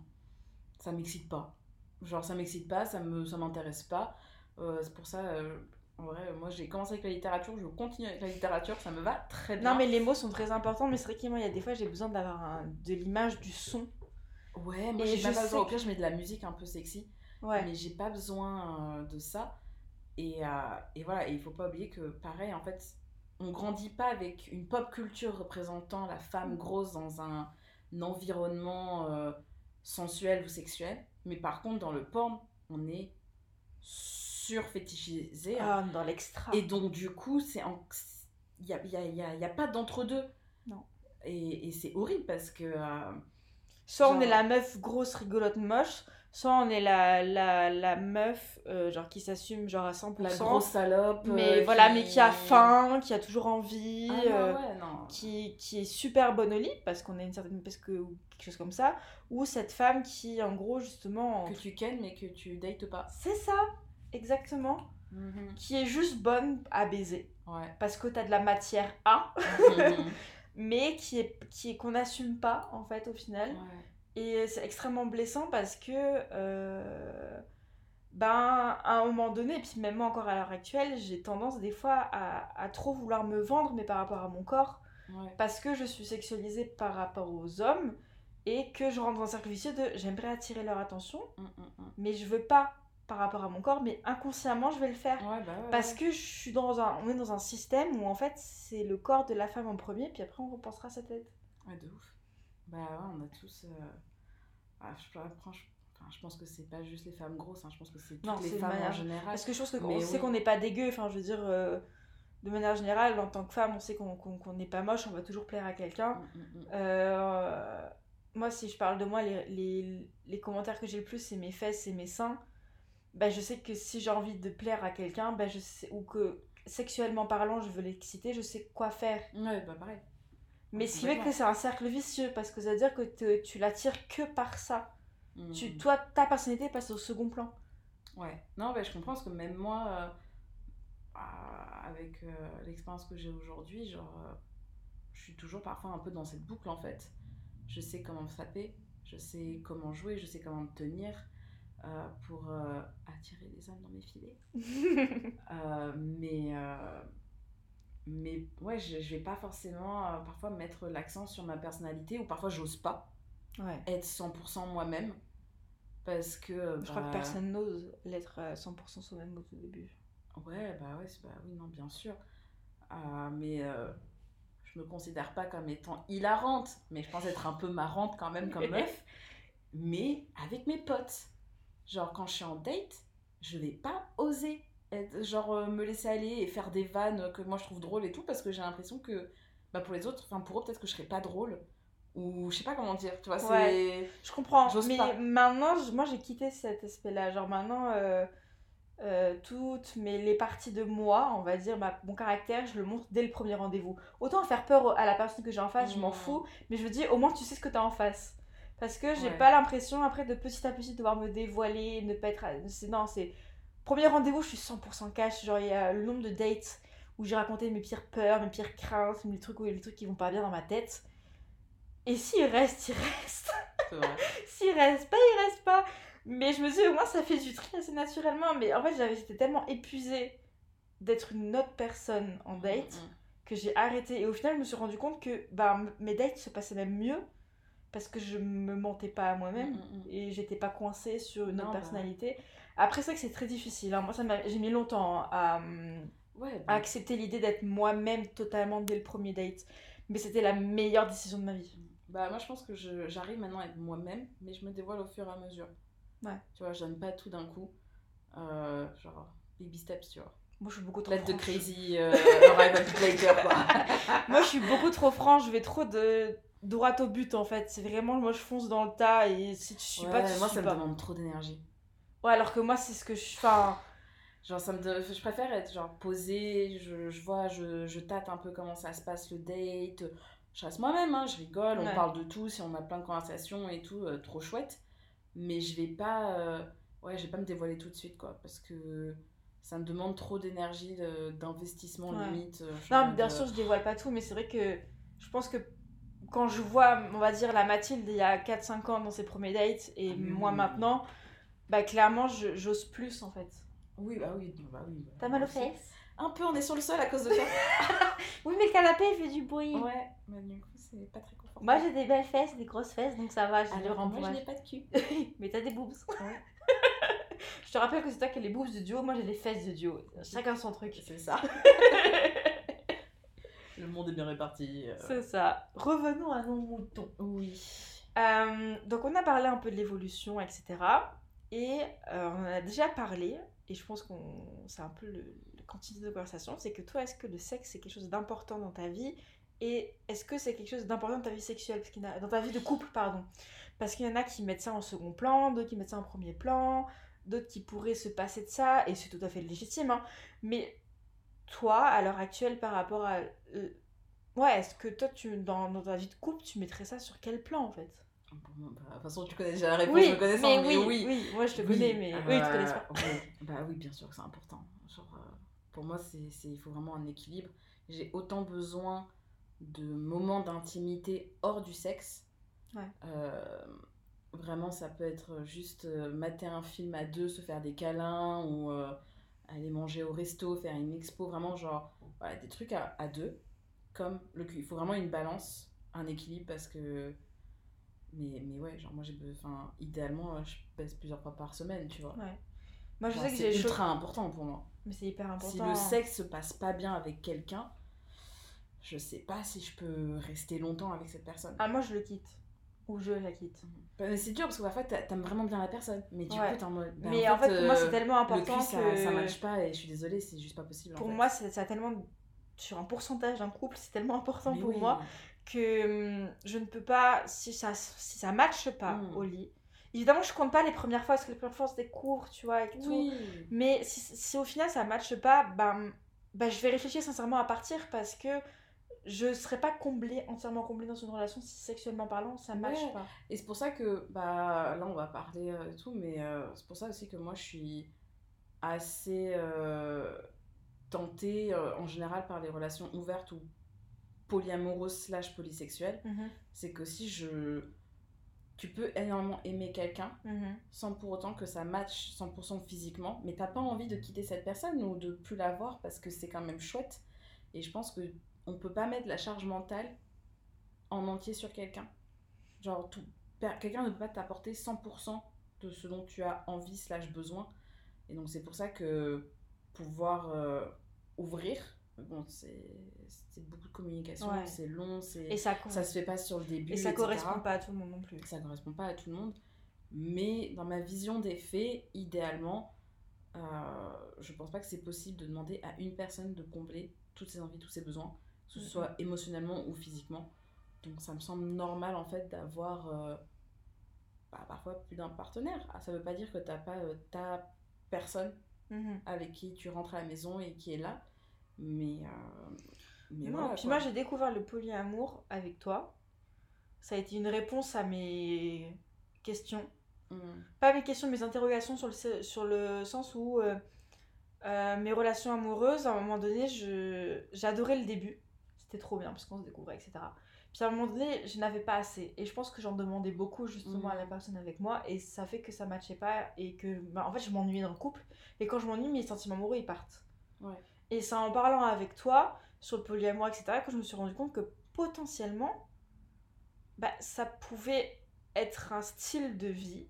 Ça m'excite pas. Genre, ça m'excite pas, ça me ça m'intéresse pas. Euh, c'est pour ça, euh, en vrai, moi j'ai commencé avec la littérature, je continue avec la littérature, ça me va très bien. Non, mais les mots sont très importants, mais c'est vrai qu'il y a des fois, j'ai besoin d'avoir de l'image, du son. Ouais, moi j'ai pas besoin. Au pire, je mets de la musique un peu sexy. Ouais. Mais j'ai pas besoin euh, de ça. Et, et voilà, et il faut pas oublier que pareil, en fait, on grandit pas avec une pop culture représentant la femme mm. grosse dans un, environnement euh, sensuel ou sexuel. Mais par contre, dans le porn, on est surfétichisé. Ah, dans l'extra. Et donc, du coup, c'est il n'y a, y a, y a, pas d'entre-deux. Non. Et, et c'est horrible parce que. Euh, Soit on est la meuf grosse, rigolote, moche, soit on est la, la, la meuf euh, genre qui s'assume genre à 100%. La grosse salope. Mais euh, voilà, qui- mais qui a faim, qui a toujours envie, Ah non, euh, ouais, non. qui, qui est super bonne au lit parce qu'on a une certaine parce que ou quelque chose comme ça ou cette femme qui en gros justement Que tu kennes, mais que tu dates pas. c'est ça exactement Mhm. qui est juste bonne à baiser Ouais. parce que t'as de la matière à Mhm. mais qui est qui est qu'on n'assume pas en fait au final Ouais. Et c'est extrêmement blessant parce que euh, ben à un moment donné et puis même moi encore à l'heure actuelle j'ai tendance des fois à, à trop vouloir me vendre mais par rapport à mon corps Ouais. parce que je suis sexualisée par rapport aux hommes et que je rentre dans un cercle vicieux de j'aimerais attirer leur attention Mm, mm, mm. mais je veux pas par rapport à mon corps mais inconsciemment je vais le faire Ouais, bah ouais. parce que je suis dans un on est dans un système où en fait c'est le corps de la femme en premier puis après on repensera sa tête Ouais, de ouf. Bah ouais, on a tous. euh, ah, je, je- enfin, je pense que c'est pas juste les femmes grosses, hein, je pense que c'est toutes Non, les c'est de femmes en manière- général. Parce que je pense qu'on Mais sait qu'on n'est pas dégueu, enfin je veux dire, euh, de manière générale, en tant que femme, on sait qu'on qu'on n'est pas moche, on va toujours plaire à quelqu'un. Mm, mm, mm. Euh, moi, si je parle de moi, les, les, les commentaires que j'ai le plus, c'est mes fesses et mes seins. Bah, je sais que si j'ai envie de plaire à quelqu'un, bah, je sais, ou que sexuellement parlant, je veux l'exciter, je sais quoi faire. Ouais, bah pareil. Mais ce qui fait que c'est un cercle vicieux, parce que ça veut dire que te- tu l'attires que par ça. Mm. Tu, toi, ta personnalité passe au second plan. Ouais, non, bah, je comprends parce que même moi, euh, avec euh, l'expérience que j'ai aujourd'hui, genre, euh, je suis toujours parfois un peu dans cette boucle en fait. Je sais comment me saper, je sais comment jouer, je sais comment me tenir pour attirer les hommes dans mes filets. Mais, mais ouais, je, je vais pas forcément euh, parfois mettre l'accent sur ma personnalité ou parfois j'ose pas ouais. être 100% moi-même parce que. Je crois bah, que personne n'ose l'être à 100% soi-même au tout début. Ouais, bah ouais, bah oui, non, bien sûr. Euh, mais euh, je me considère pas comme étant hilarante, mais je pense être un peu marrante quand même comme meuf. Mais avec mes potes. Genre, quand je suis en date, je vais pas oser être, genre, euh, me laisser aller et faire des vannes que moi je trouve drôles et tout, parce que j'ai l'impression que, bah pour les autres, enfin pour eux, peut-être que je serais pas drôle. Ou je sais pas comment dire, tu vois, c'est. Ouais. Je comprends, mais pas. maintenant, moi j'ai quitté cet aspect-là. Genre maintenant, euh, euh, toutes mes, les parties de moi, on va dire, ma, mon caractère, je le montre dès le premier rendez-vous. Autant faire peur à la personne que j'ai en face, je m'en Mm. fous, mais je me dis, au moins tu sais ce que t'as en face. Parce que j'ai Ouais. pas l'impression après de petit à petit devoir me dévoiler, ne pas être. Non, c'est. Premier rendez-vous, je suis 100% cash. Genre, il y a le nombre de dates où j'ai raconté mes pires peurs, mes pires craintes, les trucs, les trucs qui vont pas bien dans ma tête. Et s'il reste, il reste. S'il reste pas, il reste pas. Mais je me dis, au moins, ça fait du tri assez naturellement. Mais en fait, j'avais j'étais tellement épuisée d'être une autre personne en date Mm, mm. que j'ai arrêté. Et au final, je me suis rendu compte que bah, mes dates se passaient même mieux parce que je me mentais pas à moi-même Mm, mm, mm. et j'étais pas coincée sur une Non, autre bah. personnalité. Après, c'est que c'est très difficile. hein. Moi, ça j'ai mis longtemps à, hum, Ouais, à bah, accepter l'idée d'être moi-même totalement dès le premier date. Mais c'était la meilleure décision de ma vie. Bah moi je pense que j'arrive maintenant à être moi-même, mais je me dévoile au fur et à mesure. Ouais. Tu vois, donne pas tout d'un coup. Euh, genre, baby steps, tu vois. Moi, je suis beaucoup trop de franche. crazy, euh, arrival later, quoi. Moi, je suis beaucoup trop franche, je vais trop de droit au but en fait. C'est vraiment, moi, je fonce dans le tas et si tu suis Ouais, pas, tu moi suis ça me demande trop d'énergie. Ouais, alors que moi, c'est ce que je. Enfin, Genre, ça me je préfère être genre posée, je, je vois, je, je tâte un peu comment ça se passe le date. Je reste moi-même, hein, je rigole, on parle de tout, si on a plein de conversations et tout, euh, trop chouette. Mais je vais pas, euh, ouais, je vais pas me dévoiler tout de suite, quoi, parce que ça me demande trop d'énergie, d'investissement Ouais. limite. euh, non, bien sûr, je dévoile pas tout, mais c'est vrai que je pense que quand je vois, on va dire, la Mathilde il y a 4-5 ans dans ses premiers dates et Ah, moi maintenant, bah clairement, je- j'ose plus en fait. Oui, bah oui, bah oui. bah, T'as mal aux fesses Un peu, on est sur le sol à cause de ça. Oui, mais le canapé il fait du bruit. ouais, mais du coup, c'est pas très confortable. Moi, j'ai des belles fesses, des grosses fesses, donc ça va, Alors, moi, je n'ai pas de cul. mais t'as des boobs. Ouais. je te rappelle que c'est toi qui as les boobs de duo, moi j'ai les fesses de duo. Chacun son truc. C'est ça. Le monde est bien réparti. euh. C'est ça. Revenons à nos moutons. Oui. Euh, donc on a parlé un peu de l'évolution, etc. Et euh, on en a déjà parlé, et je pense qu'on c'est un peu le, quantité de conversation, c'est que toi, est-ce que le sexe c'est quelque chose d'important dans ta vie? Et est-ce que c'est quelque chose d'important dans ta vie sexuelle? Parce Dans ta vie de couple, pardon. Parce qu'il y en a qui mettent ça en second plan, d'autres qui mettent ça en premier plan, d'autres qui pourraient se passer de ça, et c'est tout à fait légitime. Hein. Mais toi, à l'heure actuelle, par rapport à. Euh, ouais, est-ce que toi, tu, dans, dans ta vie de couple, tu mettrais ça sur quel plan en fait? De toute façon, tu connais déjà la réponse, oui, je connais mais, mais, oui, oui, moi je te connais, mais oui, tu connais pas. Bah oui, bien sûr que c'est important. Genre, euh, pour moi, c'est, il faut vraiment un équilibre. J'ai autant besoin de moments d'intimité hors du sexe. Ouais. Euh, vraiment, ça peut être juste euh, mater un film à deux, se faire des câlins ou aller manger au resto, faire une expo, vraiment genre voilà, des trucs à, à deux, comme le cul. Il faut vraiment une balance, un équilibre parce que mais, mais ouais, genre moi j'ai enfin idéalement je pèse plusieurs fois par semaine, tu vois. Ouais. Moi je sais que c'est ultra important pour moi. Mais c'est hyper important. Si le sexe se passe pas bien avec quelqu'un, je sais pas si je peux rester longtemps avec cette personne. Ah moi je le quitte ou je la quitte. Mhm. Bah, c'est dur parce que parfois t'aimes vraiment bien la personne, mais du coup t'es en mode. Bah, mais en fait, pour moi c'est euh, tellement important le cul, que ça, ça marche pas et je suis désolée, c'est juste pas possible. Pour moi, ça a tellement sur un pourcentage d'un couple, c'est tellement important pour moi que hum, je ne peux pas, si ça si ça matche pas hmm. au lit, Évidemment, je compte pas les premières fois parce que les premières fois c'était court, tu vois, et tout. Mais si, si, au final ça matche pas, ben, ben, je vais réfléchir sincèrement à partir parce que je serais pas comblée, entièrement comblée dans une relation si sexuellement parlant ça matche pas. Et c'est pour ça que, bah là on va parler euh, et tout, mais euh, c'est pour ça aussi que moi je suis assez euh, tentée en général par les relations ouvertes ou polyamoureuse slash polysexuelle, mhm. c'est que si je... Tu peux énormément aimer quelqu'un mhm. sans pour autant que ça matche 100% physiquement, mais t'as pas envie de quitter cette personne ou de plus la voir parce que c'est quand même chouette. Et je pense que on peut pas mettre la charge mentale en entier sur quelqu'un. Genre, tout... quelqu'un ne peut pas t'apporter 100% de ce dont tu as envie slash besoin. Et donc c'est pour ça que pouvoir euh, ouvrir bon, c'est beaucoup de communication, c'est long, et ça, ça se fait pas sur le début. Et ça correspond pas à tout le monde non plus. Ça correspond pas à tout le monde. Mais dans ma vision des faits, idéalement, euh, je pense pas que c'est possible de demander à une personne de combler toutes ses envies, tous ses besoins, que ce soit émotionnellement ou physiquement. Donc ça me semble normal en fait d'avoir euh, bah, parfois plus d'un partenaire. Ah, ça veut pas dire que t'as pas euh, ta personne mm-hmm. avec qui tu rentres à la maison et qui est là. Mais, euh, mais non, puis moi j'ai découvert le polyamour avec toi. Ça a été une réponse à mes questions. Hmm. Pas mes questions, mes interrogations sur le, sur le sens où euh, euh, mes relations amoureuses, à un moment donné, j'adorais le début. C'était trop bien parce qu'on se découvrait, etc. Puis à un moment donné, je n'avais pas assez. Et je pense que j'en demandais beaucoup justement à la hmm. personne avec moi. Et ça fait que ça matchait pas. Et que, bah, en fait, je m'ennuyais dans le couple. Et quand je m'ennuie, mes sentiments amoureux, ils partent. Ouais. Et c'est en parlant avec toi sur le polyamour, etc., que je me suis rendu compte que potentiellement, bah, ça pouvait être un style de vie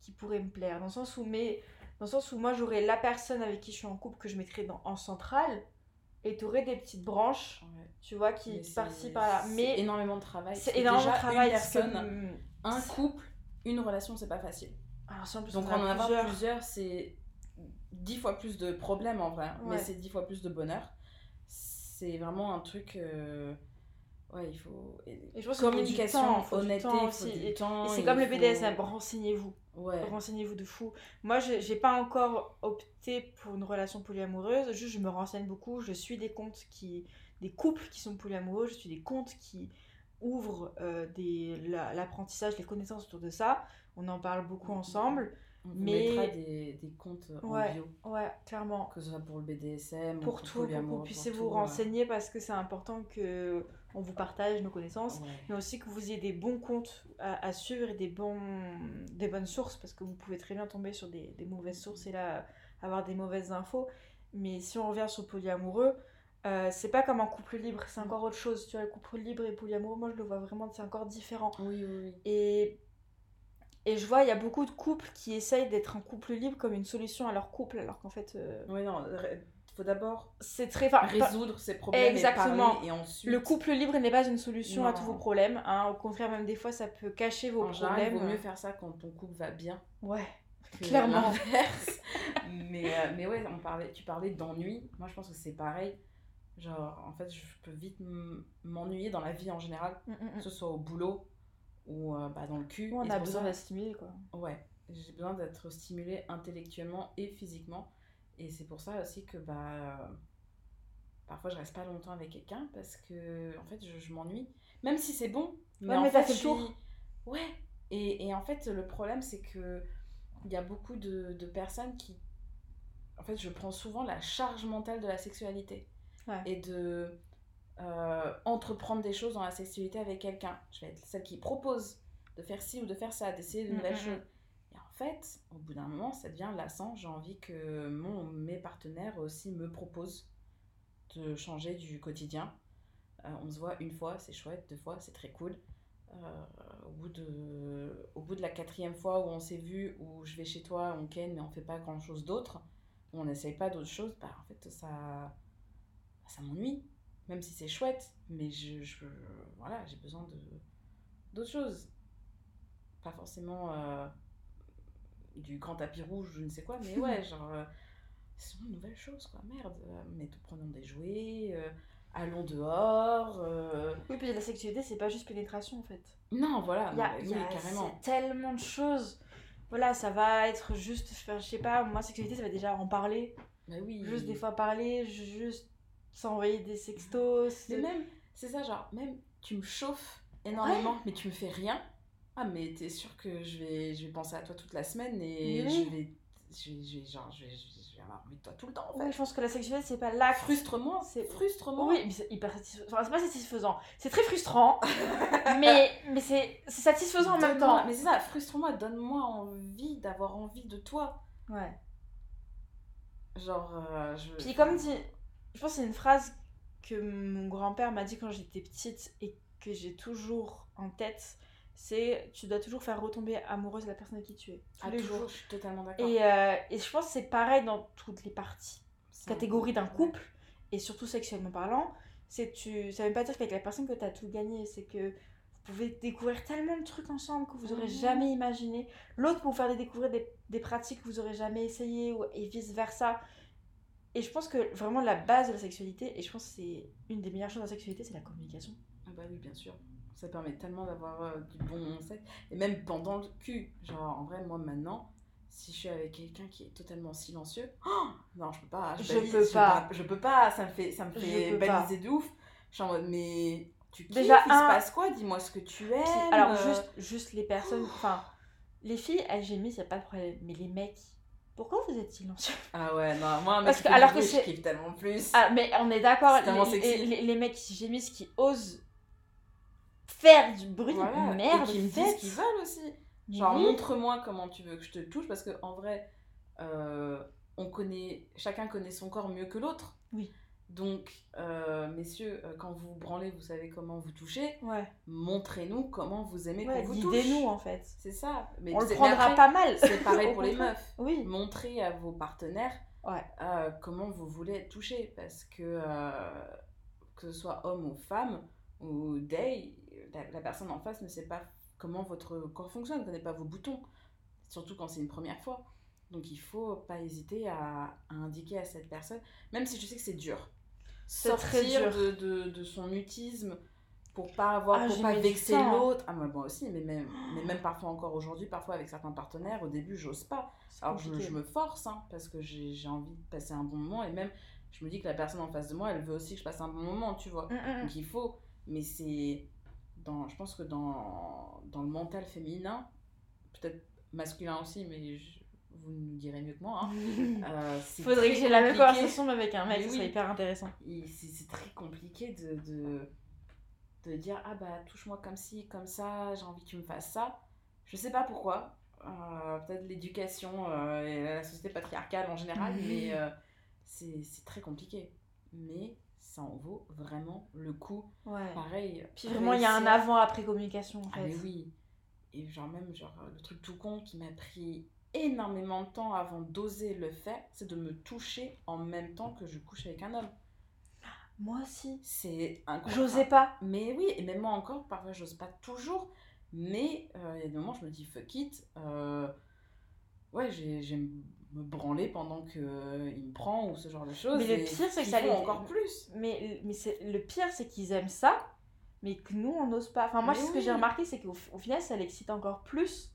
qui pourrait me plaire. Dans le sens où, mais, dans le sens où moi, j'aurais la personne avec qui je suis en couple que je mettrais dans, en centrale et tu aurais des petites branches, tu vois, qui par-ci par-là. Mais énormément de travail. C'est énormément de travail. un couple, une relation, c'est pas facile. Alors, si en plus, Donc, en avoir plusieurs c'est dix fois plus de problèmes en vrai, mais c'est dix fois plus de bonheur. C'est vraiment un truc. Euh, ouais, il faut. Et je pense communication, honnêteté, il faut du temps. Et c'est comme le BDSM, renseignez-vous. Ouais. Renseignez-vous de fou. Moi, j'ai pas encore opté pour une relation polyamoureuse, juste je me renseigne beaucoup. Je suis des comptes qui. des couples qui sont polyamoureux, je suis des comptes qui ouvrent euh, l'apprentissage, les connaissances autour de ça. On en parle beaucoup mm-hmm. ensemble. On mais... mettra des, des comptes en bio. Ouais, clairement. Que ce soit pour le BDSM, pour, tout, pour que vous puissiez vous renseigner parce que c'est important que on vous partage nos connaissances, mais aussi que vous ayez des bons comptes à, suivre et des, bons, des bonnes sources parce que vous pouvez très bien tomber sur des, des mauvaises sources et là avoir des mauvaises infos. Mais si on revient sur polyamoureux, euh, c'est pas comme un couple libre, c'est encore autre chose. Tu vois, le couple libre et polyamoureux, moi je le vois vraiment, c'est encore différent. Oui, oui, oui. Et et je vois, il y a beaucoup de couples qui essayent d'être un couple libre comme une solution à leur couple, alors qu'en fait. Euh, oui, non, il faut d'abord c'est très résoudre ces problèmes Exactement. Et, ensuite... Le couple libre n'est pas une solution à tous vos problèmes. Hein. Au contraire, même des fois, ça peut cacher vos problèmes. il vaut mieux faire ça quand ton couple va bien. Ouais. Clairement. mais, euh, mais ouais, on parlait, tu parlais d'ennui. Moi, je pense que c'est pareil. Genre, en fait, je peux vite m'ennuyer dans la vie en général, mm, mm, mm. que ce soit au boulot ou euh, bah, dans le cul. on Et a besoin d'être stimulé, quoi. Ouais, j'ai besoin d'être stimulée intellectuellement et physiquement. Et c'est pour ça aussi que bah, parfois je reste pas longtemps avec quelqu'un parce que en fait je, je m'ennuie. Même si c'est bon. Mais Ouais, en mais fait, fait suis- Ouais. Et, et en fait le problème c'est que il y a beaucoup de, de personnes qui... En fait je prends souvent la charge mentale de la sexualité. Ouais. Et de euh, entreprendre des choses dans la sexualité avec quelqu'un. Je vais être celle qui propose de faire ci ou de faire ça, d'essayer de Mm, nouvelles mm, mm. choses. Et en fait, au bout d'un moment, ça devient lassant. J'ai envie que mon, mes partenaires aussi me proposent de changer du quotidien. Euh, on se voit une fois, c'est chouette, deux fois, c'est très cool. Euh, au, bout de, au bout de la quatrième fois où on s'est vu, où je vais chez toi, on ken, mais on fait pas grand chose d'autre, où on n'essaye pas d'autres choses, bah en fait ça, ça m'ennuie. Même si c'est chouette, mais je, je voilà, j'ai besoin de d'autres choses. Pas forcément euh, du grand tapis rouge, je ne sais quoi, mais ouais, genre, euh, ce sont de nouvelles choses, quoi. Merde, euh, mais prenons des jouets, euh, allons dehors. Oui, puis la sexualité, c'est pas juste pénétration, en fait. Non, voilà, Il y a, mais y oui, a- carrément. c'est tellement de choses. Voilà, ça va être juste, je sais pas, moi, sexualité, ça va déjà en parler. Bah oui. Juste des fois parler, juste s'envoyer des sextos. Mais même, c'est ça, genre, même tu me chauffes énormément, mais tu me fais rien. Ah, mais t'es sûr que je vais, je vais penser à toi toute la semaine et je vais, je vais, je vais- genre, je vais, je vais- avoir envie de toi tout le temps, en fait. Je pense que la sexualité, c'est pas l'acte. Frustre-moi, C'est- frustre-moi. Oui, mais c'est hyper satisfaisant. Enfin, c'est pas satisfaisant. C'est très frustrant, mais, mais c'est c'est satisfaisant en même temps. Mais c'est ça, frustre-moi, donne-moi envie d'avoir envie de toi. Ouais. Genre, euh, je. Puis comme dit, je pense que c'est une phrase que mon grand-père m'a dit quand j'étais petite et que j'ai toujours en tête, c'est tu dois toujours faire retomber amoureuse la personne avec qui tu es, tous Ah, les jours. je suis totalement d'accord. Et, euh, et je pense que c'est pareil dans toutes les parties. Catégorie d'un couple, et surtout sexuellement parlant, c'est tu ça veut pas dire qu'avec la personne que tu as tout gagné, c'est que vous pouvez découvrir tellement de trucs ensemble que vous aurez Mhm. jamais imaginé. L'autre peut vous faire découvrir des, des pratiques que vous aurez jamais essayées, et vice versa. Et je pense que vraiment la base de la sexualité, et je pense que c'est une des meilleures choses de la sexualité, c'est la communication. Ah bah oui, bien sûr. Ça permet tellement d'avoir euh, du bon sexe. Et même pendant le cul. Genre, en vrai, moi, maintenant, si je suis avec quelqu'un qui est totalement silencieux, oh, non, je peux pas. Je peux pas. Je peux pas, ça me fait, ça me fait pas. baliser de ouf. Je suis en mode, mais tu kiffes, Déjà, il un- se passe quoi? Dis-moi ce que tu aimes. Alors, euh, juste, juste les personnes, enfin, les filles, elles gémissent, y a pas de problème. Mais les mecs, pourquoi vous êtes silencieux? Ah ouais, non, moi, un mec Parce que- alors que je kiffe tellement plus. Ah, mais on est d'accord, les, les- les mecs qui gémissent, qui osent faire du bruit, Voilà. merde, et qui me disent faites. ce qu'ils veulent aussi. Genre, oui. montre-moi comment tu veux que je te touche, parce que en vrai, euh, on connaît, chacun connaît son corps mieux que l'autre. Oui. Donc, euh, messieurs, euh, quand vous vous branlez, vous savez comment vous touchez. Ouais, Montrez-nous comment vous aimez ouais qu'on vous touche. guidez-nous en fait. C'est ça. Mais on le prendra après, pas mal. C'est pareil pour les meufs. Oui. Montrez à vos partenaires Ouais. euh, comment vous voulez être touché. Parce que, euh, que ce soit homme ou femme, ou day, la, la personne en face ne sait pas comment votre corps fonctionne, ne connaît pas vos boutons. Surtout quand c'est une première fois. Donc il faut pas hésiter à, à indiquer à cette personne, même si je sais que c'est dur. Sortir de, de, de son mutisme pour pas avoir Ah, pour pas vexer l'autre. Ah moi, moi aussi, mais même, mais même parfois encore aujourd'hui, parfois avec certains partenaires, au début j'ose pas. Alors je, me force hein, parce que j'ai envie de passer un bon moment et même je me dis que la personne en face de moi, elle veut aussi que je passe un bon moment, tu vois. Mm, mm, mm. Donc il faut, mais c'est dans, je pense que dans, dans le mental féminin, peut-être masculin aussi, mais je- vous nous direz mieux que moi. hein, euh, Faudrait que j'ai la même conversation mais avec un mec, ça oui. serait hyper intéressant. C'est très compliqué de, de, de dire ah bah touche-moi comme ci, comme ça, j'ai envie que tu me fasses ça. Je sais pas pourquoi. Euh, Peut-être l'éducation euh, et la société patriarcale en général, Mhm. mais c'est très compliqué. Mais ça en vaut vraiment le coup. Ouais. Pareil. Puis vraiment, il y a un avant-après communication en Ah fait. mais oui. Et genre même genre le truc tout con qui m'a pris énormément de temps avant d'oser le faire, c'est de me toucher en même temps que je couche avec un homme. Moi aussi. C'est incroyable. J'osais pas. Mais oui, et même moi encore, parfois j'ose pas toujours. Mais euh, il y a des moments, je me dis fuck it. euh, ouais, j'ai- j'aime me branler pendant qu'il me prend ou ce genre de choses. Mais le pire, c'est que qu'ils ça les- encore plus. Mais, mais c'est, le pire, c'est qu'ils aiment ça, mais que nous, on n'ose pas. Enfin, moi, ce que j'ai remarqué, c'est qu'au final, ça l'excite encore plus.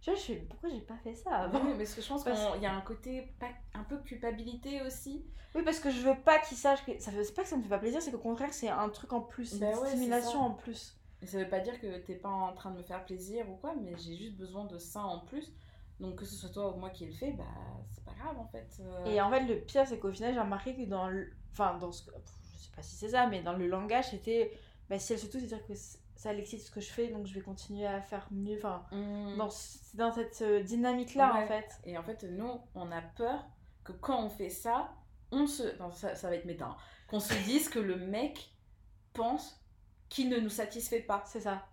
Je fais, pourquoi j'ai pas fait ça avant Oui, mais parce que je pense qu'il y a un côté pas, un peu culpabilité aussi. Oui, parce que je veux pas qu'il sache que. Ça veut pas que ça me fait pas plaisir, c'est qu'au contraire, c'est un truc en plus, bah une stimulation en plus. Et ça veut pas dire que t'es pas en train de me faire plaisir ou quoi, mais j'ai juste besoin de ça en plus. Donc que ce soit toi ou moi qui le fais, bah c'est pas grave en fait. Euh. Et en fait, le pire, c'est qu'au final, j'ai remarqué que dans le. Enfin, dans ce. Je sais pas si c'est ça, mais dans le langage, c'était. Bah, si elle se touche, c'est-à-dire que ça l'excite ce que je fais, donc je vais continuer à faire mieux. Enfin, mmh. dans, dans cette euh, dynamique-là, en fait. Et en fait, nous, on a peur que quand on fait ça, on se. Non, ça, ça va être méta. Hein. Qu'on se dise que le mec pense qu'il ne nous satisfait pas. C'est ça.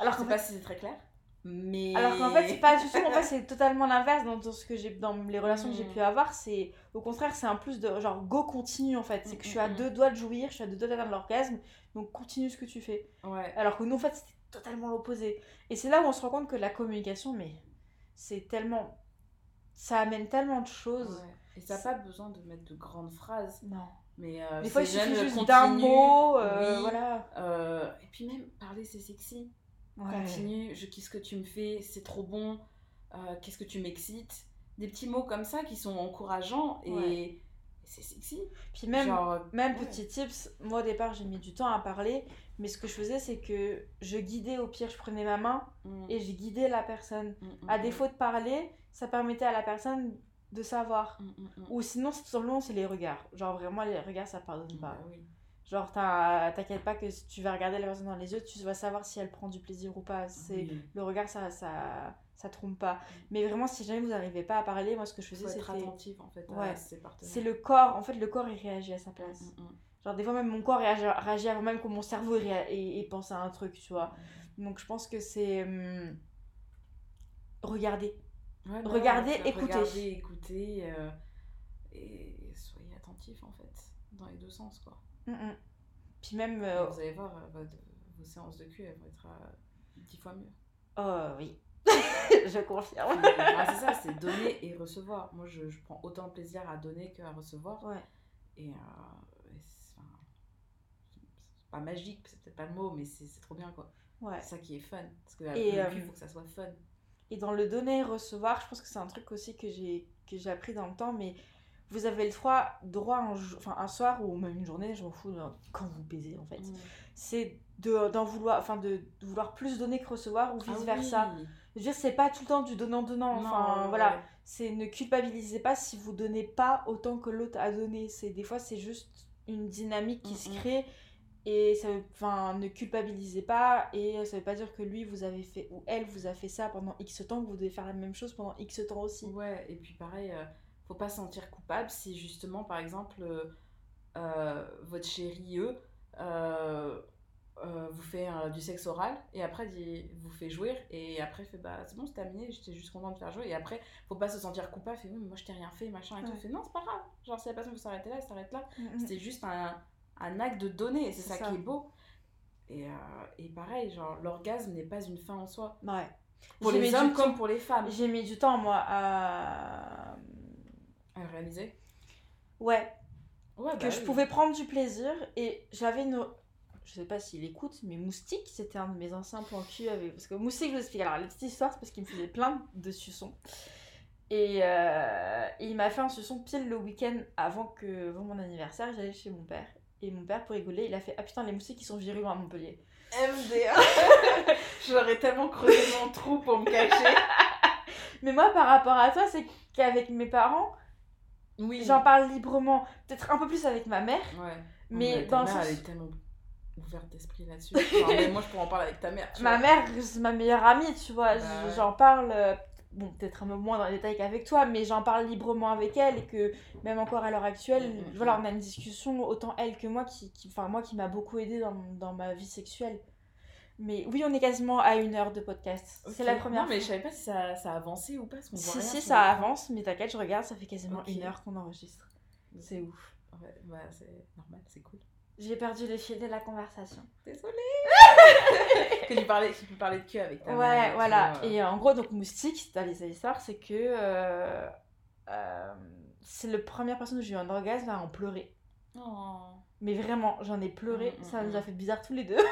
Alors, je sais pas si c'est très clair. Mais... Alors qu'en fait, c'est pas du tout, en fait, c'est totalement l'inverse dans, ce que j'ai, dans les relations que j'ai pu mm. avoir. C'est, au contraire, c'est un plus de genre go continue en fait. C'est que je suis à mm, mm, deux doigts de jouir, je suis à deux doigts d'atteindre l'orgasme, donc continue ce que tu fais. Ouais. Alors que nous, en fait, c'était totalement l'opposé. Et c'est là où on se rend compte que la communication, mais c'est tellement. Ça amène tellement de choses. Ouais. Et ça n'a pas besoin de mettre de grandes phrases. Non. Mais euh, des fois, il suffit juste d'un mot. Euh, voilà. Euh, et puis même, parler, c'est sexy. Continue, je kiffe ce que tu me fais, c'est trop bon, euh, qu'est-ce que tu m'excites. Des petits mots comme ça qui sont encourageants et, c'est sexy. Puis même, même petit tips, moi au départ j'ai mis du temps à parler, mais ce que je faisais c'est que je guidais au pire, je prenais ma main mm. et je guidais la personne. Mm, mm, à défaut de parler, ça permettait à la personne de savoir. Ou sinon, c'est tout simplement c'est les regards. Genre vraiment les regards ça pardonne pas. Bah oui. Genre, t'inquiète pas que si tu vas regarder la personne dans les yeux, tu vas savoir si elle prend du plaisir ou pas. C'est Le regard, ça, ça, ça trompe pas. Mais vraiment, si jamais vous n'arrivez pas à parler, moi, ce que je faisais, c'est être attentif, en fait, ouais. C'est le corps. En fait, le corps, il réagit à sa place. Mm, mm. Genre, des fois, même mon corps réagit, avant même que mon cerveau et, pense à un truc, tu vois. Donc, je pense que c'est... Hum, regarder. regardez, écoutez. Regardez, écoutez. Euh, et soyez attentif, en fait. Dans les deux sens, quoi. Mm, mm. Puis même. Euh, vous allez voir, euh, vos séances de cul, elles vont être euh, dix fois mieux. Oh oui. je confirme. ah, c'est ça, c'est donner et recevoir. Moi, je, je prends autant de plaisir à donner qu'à recevoir. Ouais. Et, c'est pas magique, c'est peut-être pas le mot, mais c'est trop bien quoi. Ouais. C'est ça qui est fun. Parce que et, le cul, il faut que ça soit fun. Et dans le donner et recevoir, je pense que c'est un truc aussi que j'ai appris dans le temps, mais vous avez le droit, droit un, enfin, un soir ou même une journée, je m'en fous, quand vous baisez en fait, mm. c'est d'en vouloir, enfin de, vouloir plus donner que recevoir ou ah vice versa. Je veux dire, c'est pas tout le temps du donnant-donnant. Enfin, voilà. C'est ne culpabilisez pas si vous donnez pas autant que l'autre a donné. C'est des fois, c'est juste une dynamique qui se crée et ça enfin ne culpabilisez pas et ça veut pas dire que lui vous avez fait ou elle vous a fait ça pendant X temps que vous devez faire la même chose pendant X temps aussi. Ouais, et puis pareil euh, faut pas se sentir coupable si justement, par exemple, euh, euh, votre chéri, eux, euh, vous fait du sexe oral et après vous fait jouir et après fait bah c'est bon c'est terminé j'étais juste contente de faire jouer et après faut pas se sentir coupable fait moi je t'ai rien fait machin et tout. Fait non c'est pas grave. Genre si la personne veut s'arrêter là elle s'arrête là. Mm, mm. c'était juste un, un, acte de donner et c'est ça, qui est beau. Et, et pareil genre l'orgasme n'est pas une fin en soi. Ouais. Pour les hommes comme pour les femmes. j'ai mis du temps moi à à réaliser Ouais. ouais que bah je pouvais prendre du plaisir et j'avais une. Je sais pas s'il écoute, mais Moustique, c'était un de mes anciens plans cul. Avec... Parce que Moustique, je vous explique. Alors, la petite histoire, c'est parce qu'il me faisait plein de suçons. Et, euh, il m'a fait un suçon pile le week-end avant, que, avant mon anniversaire. J'allais chez mon père. Et mon père, pour rigoler, il a fait Ah putain, les moustiques, ils sont virulents à Montpellier. MDA J'aurais tellement creusé mon trou pour me cacher. Mais moi, par rapport à toi, c'est qu'avec mes parents, oui. J'en parle librement, peut-être un peu plus avec ma mère. Ouais. Mais, dans mère, elle est tellement ouverte d'esprit là-dessus. moi, je pourrais en parler avec ta mère. ma mère, c'est ma meilleure amie, tu vois. Bah j'en parle, euh, bon, peut-être un peu moins dans les détails qu'avec toi, mais j'en parle librement avec elle et que même encore à l'heure actuelle, mm, mm, voilà, mm. on a une discussion, autant elle que moi, qui, qui enfin, moi qui m'a beaucoup aidé dans, dans ma vie sexuelle. Mais oui, on est quasiment à une heure de podcast. C'est la première non, mais je savais pas si ça, ça a avancé ou pas. Parce si, si, ça avance, mais t'inquiète, je regarde, ça fait quasiment une heure qu'on enregistre. C'est ouf. Ouais, bah, c'est normal, c'est cool. J'ai perdu le fil de la conversation. Désolée Que tu parlais, tu parlais de queue avec ta Ouais, voilà. Et en gros, donc Moustique, dans les histoires, c'est que euh, euh, c'est la première personne où j'ai eu un orgasme à en pleurer. Oh. Mais vraiment, j'en ai pleuré. Mm, mm, ça nous mm. a fait bizarre tous les deux.